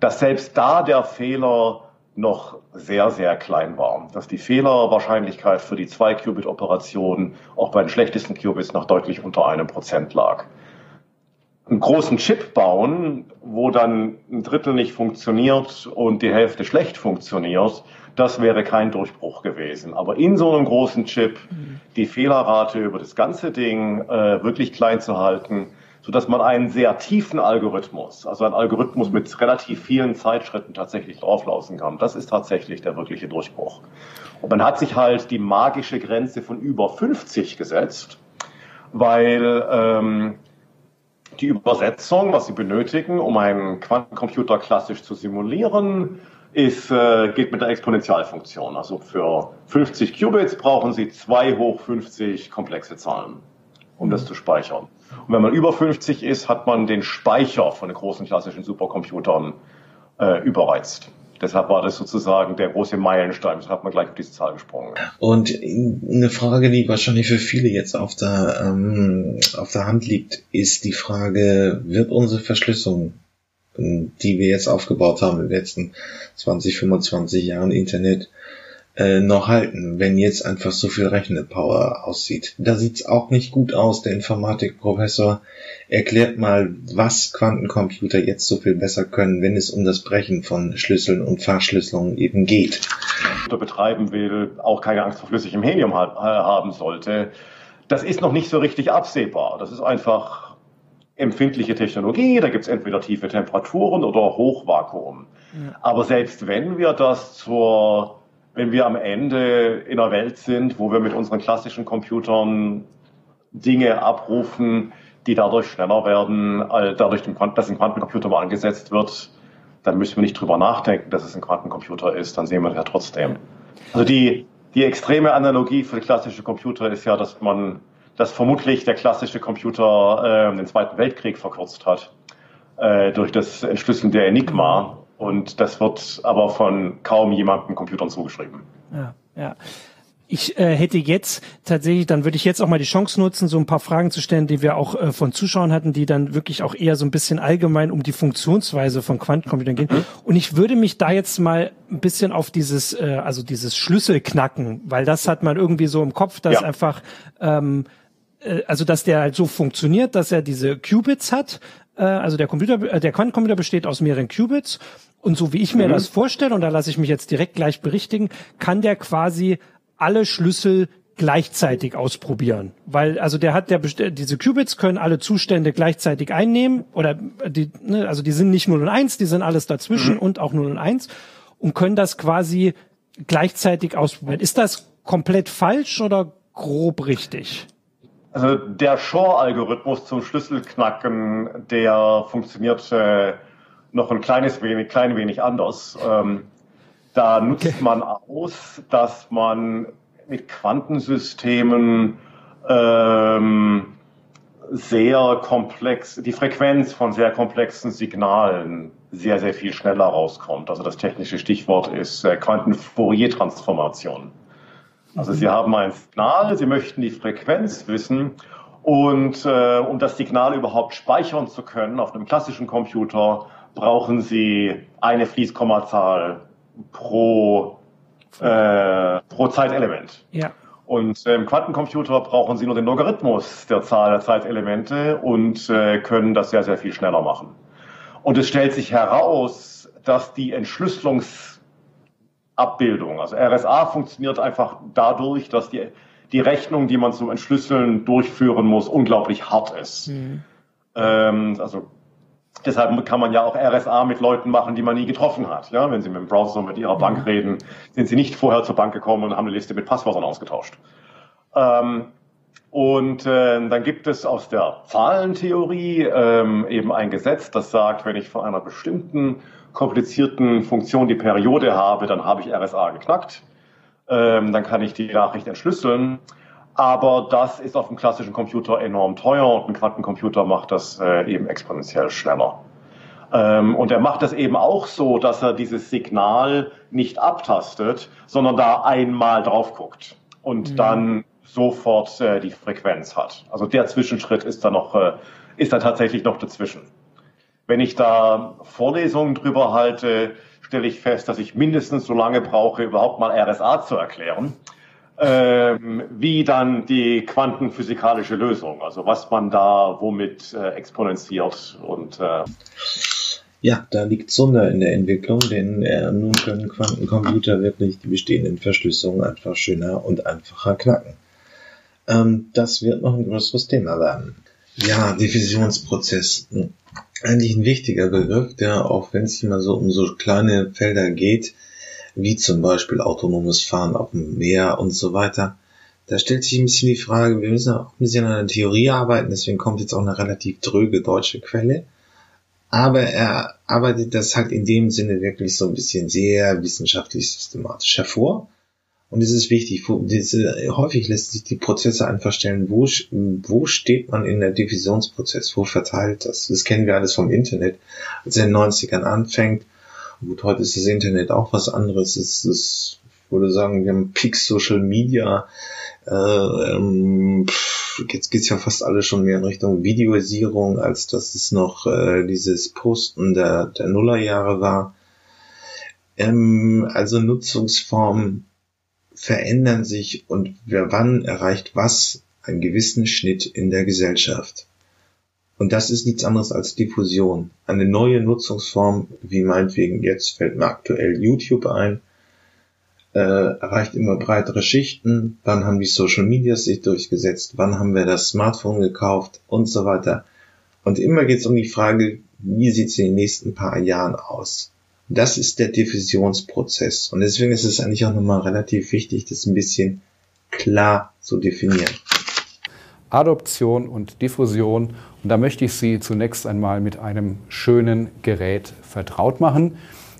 dass selbst da der Fehler noch sehr, sehr klein war. Dass die Fehlerwahrscheinlichkeit für die 2-Qubit-Operation auch bei den schlechtesten Qubits noch deutlich unter einem Prozent lag. Einen großen Chip bauen, wo dann ein Drittel nicht funktioniert und die Hälfte schlecht funktioniert, das wäre kein Durchbruch gewesen. Aber in so einem großen Chip die Fehlerrate über das ganze Ding äh, wirklich klein zu halten, sodass man einen sehr tiefen Algorithmus, also einen Algorithmus mit relativ vielen Zeitschritten tatsächlich drauflaufen kann. Das ist tatsächlich der wirkliche Durchbruch. Und man hat sich halt die magische Grenze von über 50 gesetzt, weil ähm, die Übersetzung, was Sie benötigen, um einen Quantencomputer klassisch zu simulieren, ist, äh, geht mit der Exponentialfunktion. Also für 50 Qubits brauchen Sie 2 hoch 50 komplexe Zahlen, um das zu speichern. Und wenn man über 50 ist, hat man den Speicher von den großen klassischen Supercomputern äh, überreizt. Deshalb war das sozusagen der große Meilenstein. Das hat man gleich auf diese Zahl gesprungen. Und eine Frage, die wahrscheinlich für viele jetzt auf der, ähm, auf der Hand liegt, ist die Frage, wird unsere Verschlüsselung, die wir jetzt aufgebaut haben in den letzten 20, 25 Jahren Internet, äh, noch halten, wenn jetzt einfach so viel Rechenpower aussieht. Da sieht's auch nicht gut aus. Der Informatikprofessor erklärt mal, was Quantencomputer jetzt so viel besser können, wenn es um das Brechen von Schlüsseln und Verschlüsselungen eben geht. Betreiben will, auch keine Angst vor flüssigem Helium haben sollte. Das ist noch nicht so richtig absehbar. Das ist einfach empfindliche Technologie. Da gibt's entweder tiefe Temperaturen oder Hochvakuum. Ja. Aber selbst wenn wir das zur wenn wir am Ende in einer Welt sind, wo wir mit unseren klassischen Computern Dinge abrufen, die dadurch schneller werden, dadurch, dass ein Quantencomputer mal angesetzt wird, dann müssen wir nicht drüber nachdenken, dass es ein Quantencomputer ist, dann sehen wir das ja trotzdem. Also die, die extreme Analogie für klassische Computer ist ja, dass man, dass vermutlich der klassische Computer äh, den Zweiten Weltkrieg verkürzt hat äh, durch das Entschlüsseln der Enigma und das wird aber von kaum jemandem Computern zugeschrieben. Ja, ja. Ich äh, hätte jetzt tatsächlich, dann würde ich jetzt auch mal die Chance nutzen, so ein paar Fragen zu stellen, die wir auch äh, von Zuschauern hatten, die dann wirklich auch eher so ein bisschen allgemein um die Funktionsweise von Quantencomputern gehen. Mhm. Und ich würde mich da jetzt mal ein bisschen auf dieses, äh, also dieses Schlüsselknacken, weil das hat man irgendwie so im Kopf, dass ja. einfach ähm, äh, also dass der halt so funktioniert, dass er diese Qubits hat. Äh, also der Computer, äh, der Quantencomputer besteht aus mehreren Qubits und so wie ich mir mhm. das vorstelle, und da lasse ich mich jetzt direkt gleich berichtigen, kann der quasi alle Schlüssel gleichzeitig ausprobieren, weil also der hat der diese Qubits können alle Zustände gleichzeitig einnehmen oder die ne, also die sind nicht 0 und 1, die sind alles dazwischen mhm. und auch 0 und 1 und können das quasi gleichzeitig ausprobieren. Ist das komplett falsch oder grob richtig? Also der Shor-Algorithmus zum Schlüsselknacken, der funktioniert äh, noch ein kleines wenig, klein wenig anders. Ähm, da nutzt okay. man aus, dass man mit Quantensystemen ähm, sehr komplex, die Frequenz von sehr komplexen Signalen sehr, sehr viel schneller rauskommt. Also das technische Stichwort ist äh, Quanten-Fourier-Transformation. Also Sie haben ein Signal, Sie möchten die Frequenz wissen und äh, um das Signal überhaupt speichern zu können auf einem klassischen Computer, brauchen Sie eine Fließkommazahl pro, äh, pro Zeitelement. Ja. Und im ähm, Quantencomputer brauchen Sie nur den Logarithmus der Zahl der Zeitelemente und äh, können das sehr, sehr viel schneller machen. Und es stellt sich heraus, dass die Entschlüsselungsabbildung, also RSA funktioniert einfach dadurch, dass die, die Rechnung, die man zum Entschlüsseln durchführen muss, unglaublich hart ist. Mhm. Ähm, also Deshalb kann man ja auch RSA mit Leuten machen, die man nie getroffen hat. Ja, wenn Sie mit dem Browser mit Ihrer Bank mhm. reden, sind Sie nicht vorher zur Bank gekommen und haben eine Liste mit Passwörtern ausgetauscht. Ähm, und äh, dann gibt es aus der Zahlentheorie ähm, eben ein Gesetz, das sagt, wenn ich von einer bestimmten komplizierten Funktion die Periode habe, dann habe ich RSA geknackt. Ähm, dann kann ich die Nachricht entschlüsseln. Aber das ist auf dem klassischen Computer enorm teuer und ein Quantencomputer macht das äh, eben exponentiell schneller. Ähm, und er macht das eben auch so, dass er dieses Signal nicht abtastet, sondern da einmal drauf guckt und mhm. dann sofort äh, die Frequenz hat. Also der Zwischenschritt ist da noch, äh, ist da tatsächlich noch dazwischen. Wenn ich da Vorlesungen drüber halte, stelle ich fest, dass ich mindestens so lange brauche, überhaupt mal RSA zu erklären ähm, wie dann die quantenphysikalische Lösung, also was man da womit äh, exponentiert und äh ja, da liegt Zunder in der Entwicklung, denn äh, nun können Quantencomputer wirklich die bestehenden Verschlüsselungen einfach schöner und einfacher knacken. Ähm, das wird noch ein größeres Thema werden. Ja, Diffusionsprozess. Hm, eigentlich ein wichtiger Begriff, der auch wenn es immer so um so kleine Felder geht, wie zum Beispiel autonomes Fahren auf dem Meer und so weiter. Da stellt sich ein bisschen die Frage, wir müssen auch ein bisschen an der Theorie arbeiten, deswegen kommt jetzt auch eine relativ dröge deutsche Quelle. Aber er arbeitet das halt in dem Sinne wirklich so ein bisschen sehr wissenschaftlich systematisch hervor. Und es ist wichtig, diese, häufig lässt sich die Prozesse einfach stellen, wo, wo steht man in der Diffusionsprozess, wo verteilt das? Das kennen wir alles vom Internet. Als er in den 90ern anfängt, Gut, heute ist das Internet auch was anderes. Es ist, ich würde sagen, wir haben Peak Social Media. Äh, ähm, jetzt geht's ja fast alles schon mehr in Richtung Videoisierung, als dass es noch äh, dieses Posten der, der Nullerjahre war. Ähm, also Nutzungsformen verändern sich und wer wann erreicht was einen gewissen Schnitt in der Gesellschaft. Und das ist nichts anderes als Diffusion. Eine neue Nutzungsform, wie meinetwegen jetzt fällt mir aktuell YouTube ein, äh, erreicht immer breitere Schichten. Wann haben die Social Media sich durchgesetzt? Wann haben wir das Smartphone gekauft? Und so weiter. Und immer geht es um die Frage, wie sieht es in den nächsten paar Jahren aus? Das ist der Diffusionsprozess. Und deswegen ist es eigentlich auch nochmal relativ wichtig, das ein bisschen klar zu definieren. Adoption und Diffusion. Und da möchte ich Sie zunächst einmal mit einem schönen Gerät vertraut machen,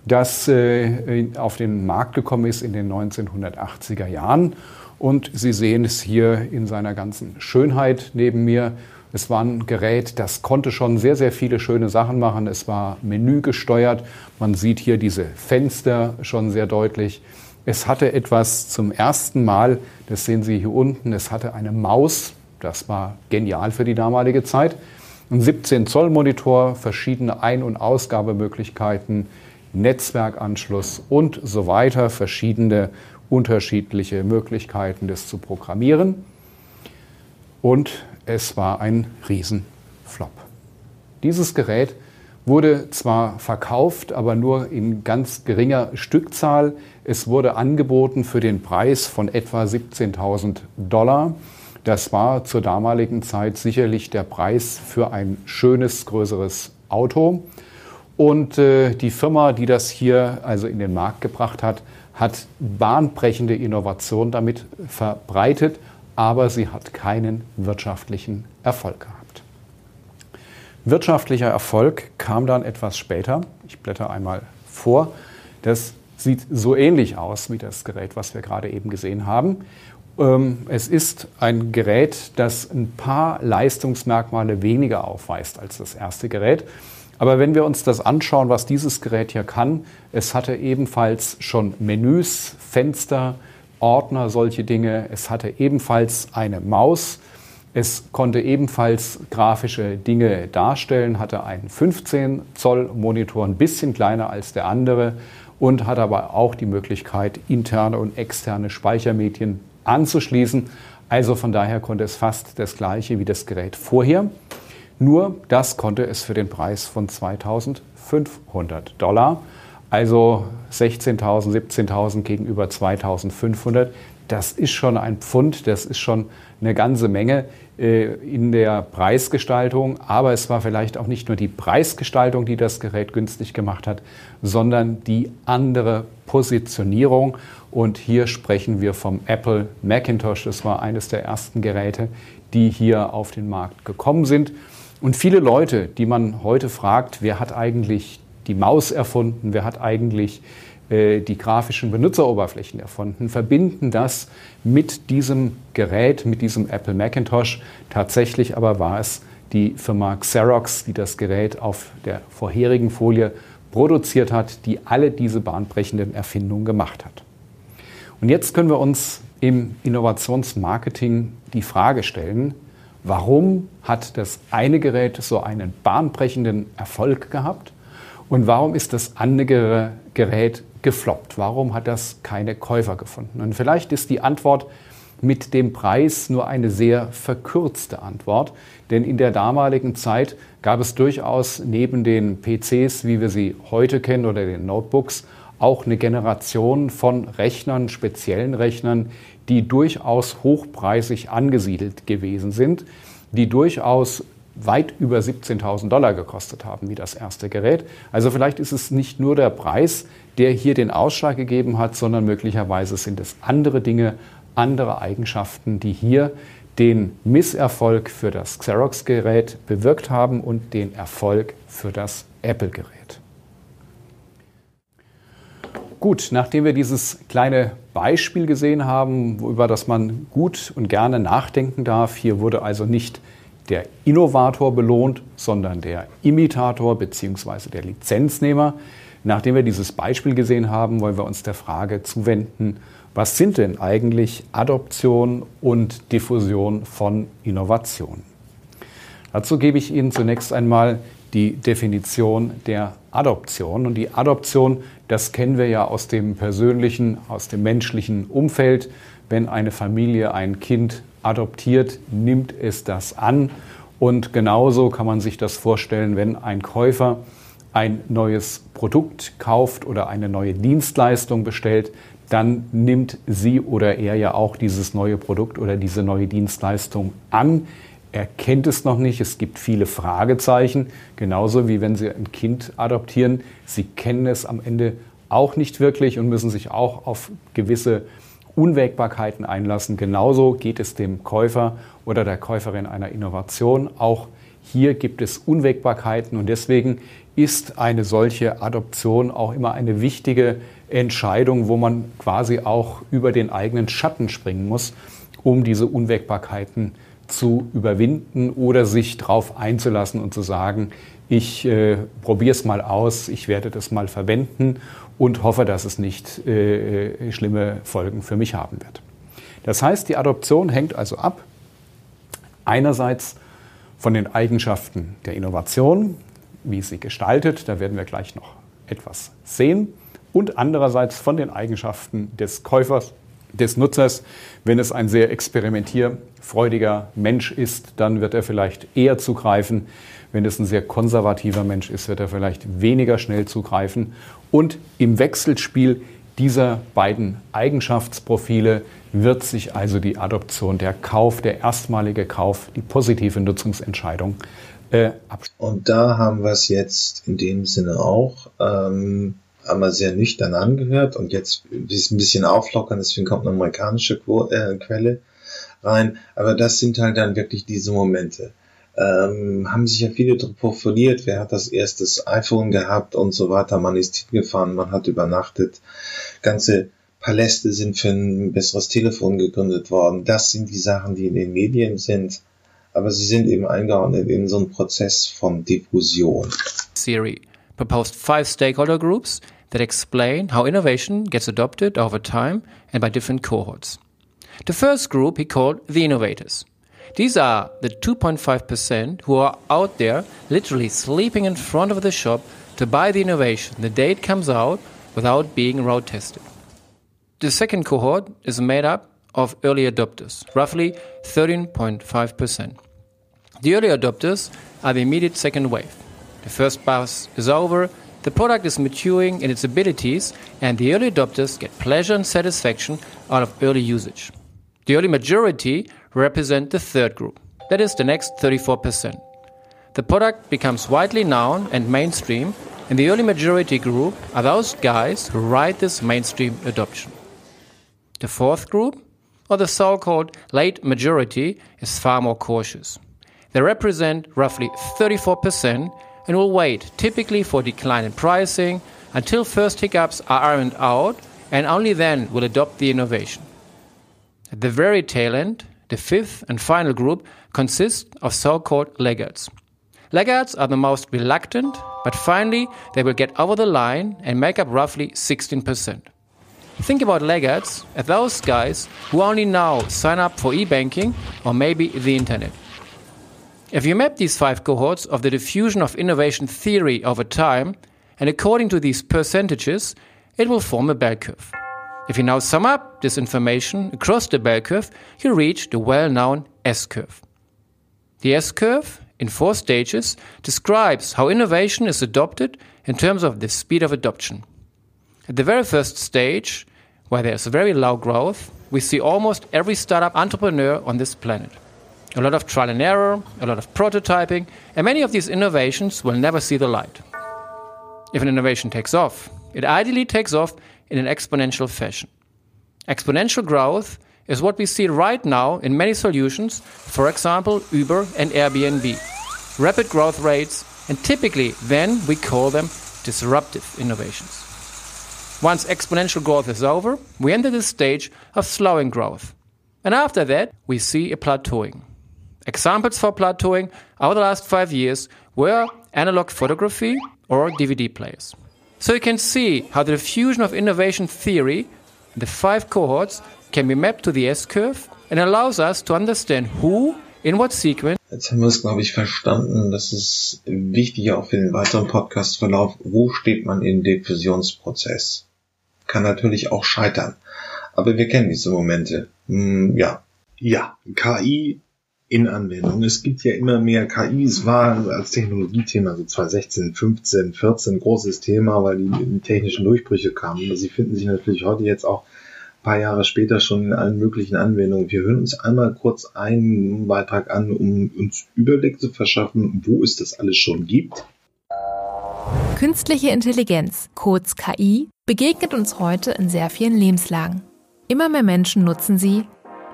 das äh, auf den Markt gekommen ist in den 1980er Jahren. Und Sie sehen es hier in seiner ganzen Schönheit neben mir. Es war ein Gerät, das konnte schon sehr, sehr viele schöne Sachen machen. Es war menügesteuert. Man sieht hier diese Fenster schon sehr deutlich. Es hatte etwas zum ersten Mal, das sehen Sie hier unten, es hatte eine Maus, das war genial für die damalige Zeit. Ein 17 Zoll Monitor, verschiedene Ein- und Ausgabemöglichkeiten, Netzwerkanschluss und so weiter, verschiedene unterschiedliche Möglichkeiten, das zu programmieren. Und es war ein Riesenflop. Dieses Gerät wurde zwar verkauft, aber nur in ganz geringer Stückzahl. Es wurde angeboten für den Preis von etwa 17.000 Dollar. Das war zur damaligen Zeit sicherlich der Preis für ein schönes, größeres Auto. Und äh, die Firma, die das hier also in den Markt gebracht hat, hat bahnbrechende Innovation damit verbreitet, aber sie hat keinen wirtschaftlichen Erfolg gehabt. Wirtschaftlicher Erfolg kam dann etwas später. Ich blätter einmal vor. Das sieht so ähnlich aus wie das Gerät, was wir gerade eben gesehen haben. Ähm, es ist ein Gerät, das ein paar Leistungsmerkmale weniger aufweist als das erste Gerät. Aber wenn wir uns das anschauen, was dieses Gerät hier kann, es hatte ebenfalls schon Menüs, Fenster, Ordner, solche Dinge. Es hatte ebenfalls eine Maus. Es konnte ebenfalls grafische Dinge darstellen, hatte einen 15 Zoll Monitor, ein bisschen kleiner als der andere und hat aber auch die Möglichkeit, interne und externe Speichermedien anzuschließen. Also von daher konnte es fast das gleiche wie das Gerät vorher. Nur das konnte es für den Preis von 2500 Dollar, also 16.000, 17.000 gegenüber 2500. Das ist schon ein Pfund, das ist schon eine ganze Menge äh, in der Preisgestaltung. Aber es war vielleicht auch nicht nur die Preisgestaltung, die das Gerät günstig gemacht hat, sondern die andere Positionierung. Und hier sprechen wir vom Apple Macintosh. Das war eines der ersten Geräte, die hier auf den Markt gekommen sind. Und viele Leute, die man heute fragt, wer hat eigentlich die Maus erfunden, wer hat eigentlich äh, die grafischen Benutzeroberflächen erfunden, verbinden das mit diesem Gerät, mit diesem Apple Macintosh. Tatsächlich aber war es die Firma Xerox, die das Gerät auf der vorherigen Folie produziert hat, die alle diese bahnbrechenden Erfindungen gemacht hat. Und jetzt können wir uns im Innovationsmarketing die Frage stellen, warum hat das eine Gerät so einen bahnbrechenden Erfolg gehabt und warum ist das andere Gerät gefloppt? Warum hat das keine Käufer gefunden? Und vielleicht ist die Antwort mit dem Preis nur eine sehr verkürzte Antwort, denn in der damaligen Zeit gab es durchaus neben den PCs, wie wir sie heute kennen, oder den Notebooks, auch eine Generation von Rechnern, speziellen Rechnern, die durchaus hochpreisig angesiedelt gewesen sind, die durchaus weit über 17.000 Dollar gekostet haben, wie das erste Gerät. Also vielleicht ist es nicht nur der Preis, der hier den Ausschlag gegeben hat, sondern möglicherweise sind es andere Dinge, andere Eigenschaften, die hier den Misserfolg für das Xerox-Gerät bewirkt haben und den Erfolg für das Apple-Gerät. Gut, nachdem wir dieses kleine Beispiel gesehen haben, über das man gut und gerne nachdenken darf, hier wurde also nicht der Innovator belohnt, sondern der Imitator bzw. der Lizenznehmer. Nachdem wir dieses Beispiel gesehen haben, wollen wir uns der Frage zuwenden, was sind denn eigentlich Adoption und Diffusion von Innovation? Dazu gebe ich Ihnen zunächst einmal die Definition der Adoption. Und die Adoption, das kennen wir ja aus dem persönlichen, aus dem menschlichen Umfeld. Wenn eine Familie ein Kind adoptiert, nimmt es das an. Und genauso kann man sich das vorstellen, wenn ein Käufer ein neues Produkt kauft oder eine neue Dienstleistung bestellt, dann nimmt sie oder er ja auch dieses neue Produkt oder diese neue Dienstleistung an. Er kennt es noch nicht, es gibt viele Fragezeichen, genauso wie wenn Sie ein Kind adoptieren. Sie kennen es am Ende auch nicht wirklich und müssen sich auch auf gewisse Unwägbarkeiten einlassen. Genauso geht es dem Käufer oder der Käuferin einer Innovation. Auch hier gibt es Unwägbarkeiten und deswegen ist eine solche Adoption auch immer eine wichtige Entscheidung, wo man quasi auch über den eigenen Schatten springen muss, um diese Unwägbarkeiten zu überwinden oder sich darauf einzulassen und zu sagen, ich äh, probiere es mal aus, ich werde das mal verwenden und hoffe, dass es nicht äh, äh, schlimme Folgen für mich haben wird. Das heißt, die Adoption hängt also ab einerseits von den Eigenschaften der Innovation, wie sie gestaltet, da werden wir gleich noch etwas sehen, und andererseits von den Eigenschaften des Käufers, des Nutzers. Wenn es ein sehr experimentierfreudiger Mensch ist, dann wird er vielleicht eher zugreifen. Wenn es ein sehr konservativer Mensch ist, wird er vielleicht weniger schnell zugreifen. Und im Wechselspiel dieser beiden Eigenschaftsprofile wird sich also die Adoption, der Kauf, der erstmalige Kauf, die positive Nutzungsentscheidung äh, Und da haben wir es jetzt in dem Sinne auch. Ähm, einmal sehr nüchtern angehört und jetzt ist ein bisschen auflockern, deswegen kommt eine amerikanische äh, Quelle rein. Aber das sind halt dann wirklich diese Momente. Ähm, haben sich ja viele profiliert. Wer hat das erste iPhone gehabt und so weiter. Man ist hingefahren, man hat übernachtet. Ganze Paläste sind für ein besseres Telefon gegründet worden. Das sind die Sachen, die in den Medien sind. Aber sie sind eben eingeordnet in so einen Prozess von Diffusion. Siri proposed five stakeholder groups that explain how innovation gets adopted over time and by different cohorts. The first group he called the innovators. These are the 2.5% who are out there literally sleeping in front of the shop to buy the innovation the day it comes out without being road tested. The second cohort is made up of early adopters, roughly 13.5%. The early adopters are the immediate second wave. The first buzz is over, the product is maturing in its abilities, and the early adopters get pleasure and satisfaction out of early usage. The early majority represent the third group, that is, the next 34%. The product becomes widely known and mainstream, and the early majority group are those guys who ride this mainstream adoption. The fourth group, or the so called late majority, is far more cautious. They represent roughly 34% and will wait, typically for decline in pricing, until first hiccups are ironed out, and only then will adopt the innovation. At the very tail end, the fifth and final group consists of so called laggards. Laggards are the most reluctant, but finally they will get over the line and make up roughly 16%. Think about laggards as those guys who only now sign up for e banking or maybe the internet. If you map these five cohorts of the diffusion of innovation theory over time, and according to these percentages, it will form a bell curve. If you now sum up this information across the bell curve, you reach the well known S curve. The S curve, in four stages, describes how innovation is adopted in terms of the speed of adoption. At the very first stage, where there's very low growth, we see almost every startup entrepreneur on this planet a lot of trial and error, a lot of prototyping, and many of these innovations will never see the light. If an innovation takes off, it ideally takes off in an exponential fashion. Exponential growth is what we see right now in many solutions, for example, Uber and Airbnb. Rapid growth rates, and typically then we call them disruptive innovations. Once exponential growth is over, we enter the stage of slowing growth. And after that, we see a plateauing. Examples for plateauing over the last five years were analog photography or DVD players. So you can see how the diffusion of innovation theory, the five cohorts, can be mapped to the S-curve and allows us to understand who, in what sequence. Jetzt haben wir es, glaube ich, verstanden. Das ist wichtig auch für den weiteren Podcast-Verlauf. Wo steht man im Diffusionsprozess? Kann natürlich auch scheitern. Aber wir kennen diese Momente. Hm, ja. Ja, KI in Anwendung. Es gibt ja immer mehr KI. Es war als Technologiethema so 2016, 15, 14 großes Thema, weil die technischen Durchbrüche kamen. Sie finden sich natürlich heute jetzt auch ein paar Jahre später schon in allen möglichen Anwendungen. Wir hören uns einmal kurz einen Beitrag an, um uns Überblick zu verschaffen, wo es das alles schon gibt. Künstliche Intelligenz, kurz KI, begegnet uns heute in sehr vielen Lebenslagen. Immer mehr Menschen nutzen sie,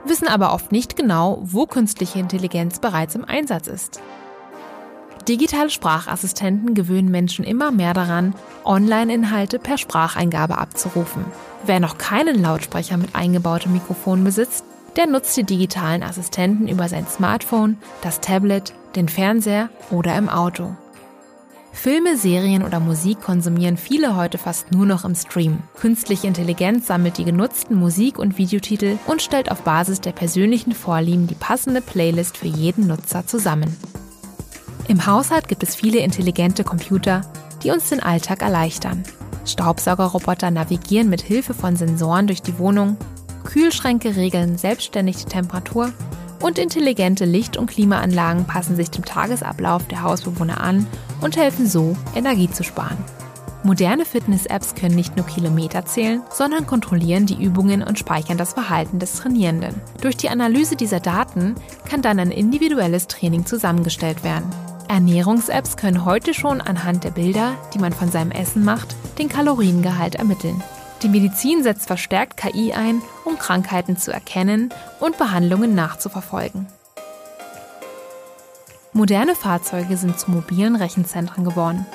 wissen aber oft nicht genau, wo künstliche Intelligenz bereits im Einsatz ist. Digitale Sprachassistenten gewöhnen Menschen immer mehr daran, Online-Inhalte per Spracheingabe abzurufen. Wer noch keinen Lautsprecher mit eingebautem Mikrofon besitzt, der nutzt die digitalen Assistenten über sein Smartphone, das Tablet, den Fernseher oder im Auto. Filme, Serien oder Musik konsumieren viele heute fast nur noch im Stream. Künstliche Intelligenz sammelt die genutzten Musik- und Videotitel und stellt auf Basis der persönlichen Vorlieben die passende Playlist für jeden Nutzer zusammen. Im Haushalt gibt es viele intelligente Computer, die uns den Alltag erleichtern. Staubsaugerroboter navigieren mit Hilfe von Sensoren durch die Wohnung, Kühlschränke regeln selbstständig die Temperatur und intelligente Licht- und Klimaanlagen passen sich dem Tagesablauf der Hausbewohner an und helfen so, Energie zu sparen. Moderne Fitness-Apps können nicht nur Kilometer zählen, sondern kontrollieren die Übungen und speichern das Verhalten des Trainierenden. Durch die Analyse dieser Daten kann dann ein individuelles Training zusammengestellt werden. Ernährungs-Apps können heute schon anhand der Bilder, die man von seinem Essen macht, den Kaloriengehalt ermitteln. Die Medizin setzt verstärkt KI ein, um Krankheiten zu erkennen und Behandlungen nachzuverfolgen. Moderne Fahrzeuge sind zu mobilen Rechenzentren geworden.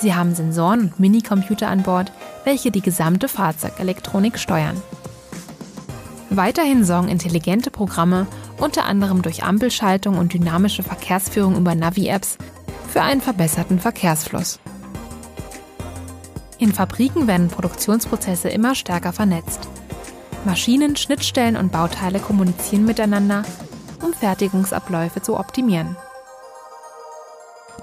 Sie haben Sensoren und Minicomputer an Bord, welche die gesamte Fahrzeugelektronik steuern. Weiterhin sorgen intelligente Programme, unter anderem durch Ampelschaltung und dynamische Verkehrsführung über Navi-Apps, für einen verbesserten Verkehrsfluss. In Fabriken werden Produktionsprozesse immer stärker vernetzt. Maschinen, Schnittstellen und Bauteile kommunizieren miteinander, um Fertigungsabläufe zu optimieren.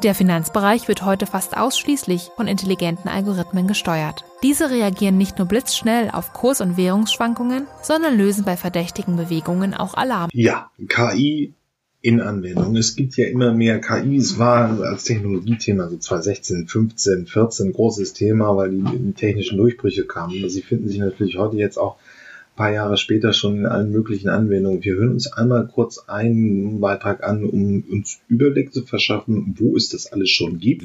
Der Finanzbereich wird heute fast ausschließlich von intelligenten Algorithmen gesteuert. Diese reagieren nicht nur blitzschnell auf Kurs- und Währungsschwankungen, sondern lösen bei verdächtigen Bewegungen auch Alarm. Ja, KI in Anwendung. Es gibt ja immer mehr KI. Es war als Technologiethema so 2016, 15, 14 großes Thema, weil die technischen Durchbrüche kamen. Sie finden sich natürlich heute jetzt auch paar Jahre später schon in allen möglichen Anwendungen. Wir hören uns einmal kurz einen Beitrag an, um uns Überblick zu verschaffen, wo es das alles schon gibt.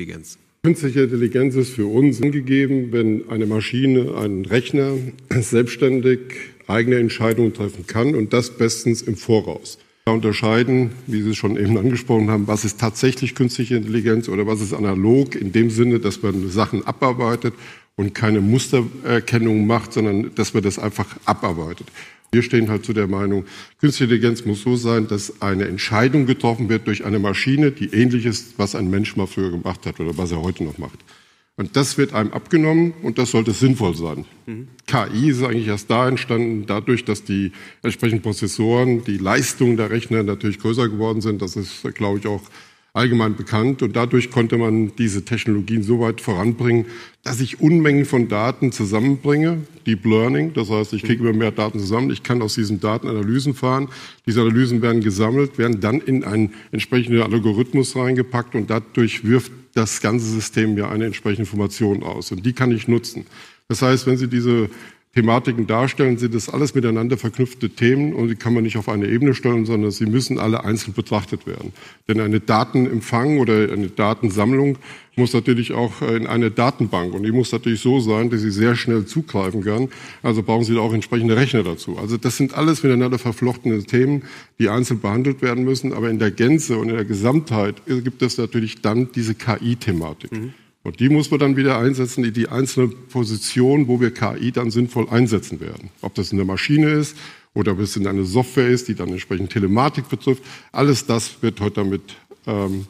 Künstliche Intelligenz ist für uns angegeben, wenn eine Maschine, ein Rechner <clears throat> selbstständig eigene Entscheidungen treffen kann und das bestens im Voraus. Unterscheiden, wie Sie es schon eben angesprochen haben, was ist tatsächlich künstliche Intelligenz oder was ist analog in dem Sinne, dass man Sachen abarbeitet und keine Mustererkennung macht, sondern dass man das einfach abarbeitet. Wir stehen halt zu der Meinung, Künstliche Intelligenz muss so sein, dass eine Entscheidung getroffen wird durch eine Maschine, die ähnlich ist, was ein Mensch mal früher gemacht hat oder was er heute noch macht. Und das wird einem abgenommen und das sollte sinnvoll sein. Mhm. KI ist eigentlich erst da entstanden, dadurch, dass die entsprechenden Prozessoren, die Leistung der Rechner natürlich größer geworden sind. Das ist, glaube ich, auch allgemein bekannt. Und dadurch konnte man diese Technologien so weit voranbringen, dass ich Unmengen von Daten zusammenbringe. Deep Learning, das heißt, ich kriege immer mehr Daten zusammen. Ich kann aus diesen Daten Analysen fahren. Diese Analysen werden gesammelt, werden dann in einen entsprechenden Algorithmus reingepackt und dadurch wirft das ganze System mir eine entsprechende Information aus. Und die kann ich nutzen. Das heißt, wenn Sie diese Thematiken darstellen, sind das alles miteinander verknüpfte Themen und die kann man nicht auf eine Ebene stellen, sondern sie müssen alle einzeln betrachtet werden. Denn eine Datenempfang oder eine Datensammlung muss natürlich auch in eine Datenbank und die muss natürlich so sein, dass sie sehr schnell zugreifen kann. Also brauchen Sie auch entsprechende Rechner dazu. Also das sind alles miteinander verflochtene Themen, die einzeln behandelt werden müssen. Aber in der Gänze und in der Gesamtheit gibt es natürlich dann diese KI-Thematik. Mhm. Und die muss man dann wieder einsetzen in die einzelne Position, wo wir KI dann sinnvoll einsetzen werden. Ob das in der Maschine ist oder ob es in eine Software ist, die dann entsprechend Telematik betrifft. Alles das wird heute damit ähm,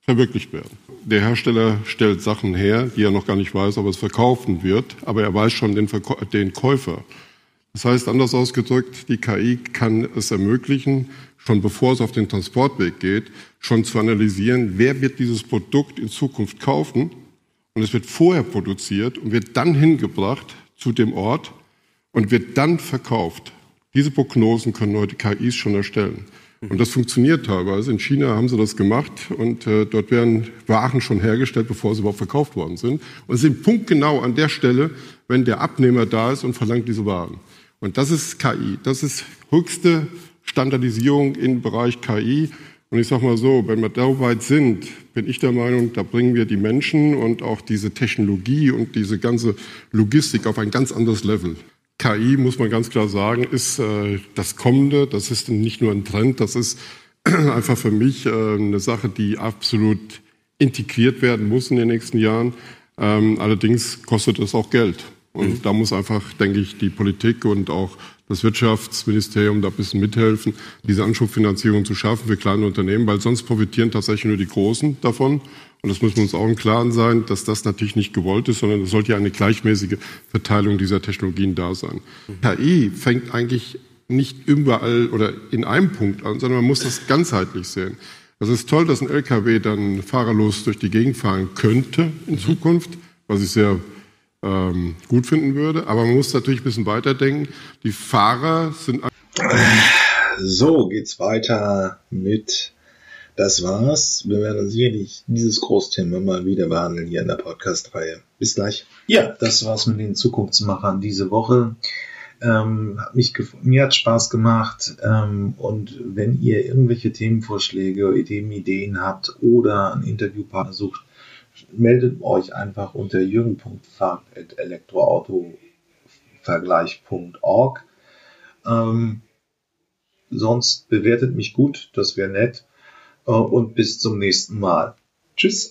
verwirklicht werden. Der Hersteller stellt Sachen her, die er noch gar nicht weiß, ob er es verkaufen wird, aber er weiß schon den, Verkäu den Käufer. Das heißt, anders ausgedrückt, die KI kann es ermöglichen, schon bevor es auf den Transportweg geht, schon zu analysieren, wer wird dieses Produkt in Zukunft kaufen. Und es wird vorher produziert und wird dann hingebracht zu dem Ort und wird dann verkauft. Diese Prognosen können heute KIs schon erstellen. Und das funktioniert teilweise. In China haben sie das gemacht und äh, dort werden Waren schon hergestellt, bevor sie überhaupt verkauft worden sind. Und sind punktgenau an der Stelle, wenn der Abnehmer da ist und verlangt diese Waren. Und das ist KI. Das ist höchste Standardisierung im Bereich KI. Und ich sage mal so, wenn wir da weit sind, bin ich der Meinung, da bringen wir die Menschen und auch diese Technologie und diese ganze Logistik auf ein ganz anderes Level. KI, muss man ganz klar sagen, ist äh, das Kommende. Das ist nicht nur ein Trend, das ist <clears throat> einfach für mich äh, eine Sache, die absolut integriert werden muss in den nächsten Jahren. Ähm, allerdings kostet es auch Geld. Und mhm. da muss einfach, denke ich, die Politik und auch das Wirtschaftsministerium da ein bisschen mithelfen, diese Anschubfinanzierung zu schaffen für kleine Unternehmen, weil sonst profitieren tatsächlich nur die Großen davon. Und das müssen wir uns auch im Klaren sein, dass das natürlich nicht gewollt ist, sondern es sollte ja eine gleichmäßige Verteilung dieser Technologien da sein. Mhm. KI fängt eigentlich nicht überall oder in einem Punkt an, sondern man muss das ganzheitlich sehen. Es ist toll, dass ein LKW dann fahrerlos durch die Gegend fahren könnte in mhm. Zukunft, was ich sehr ähm, gut finden würde. Aber man muss natürlich ein bisschen weiterdenken. Die Fahrer sind. So geht's weiter mit. Das war's. Wir werden sicherlich dieses Großthema mal wieder behandeln hier in der Podcast-Reihe. Bis gleich. Ja, das war's mit den Zukunftsmachern diese Woche. Ähm, hat mich mir hat Spaß gemacht. Ähm, und wenn ihr irgendwelche Themenvorschläge, Ideen habt oder einen Interviewpartner sucht, meldet euch einfach unter jürgen.fahrt.elektroautovergleich.org. Ähm, sonst bewertet mich gut, das wäre nett. Äh, und bis zum nächsten Mal. Tschüss.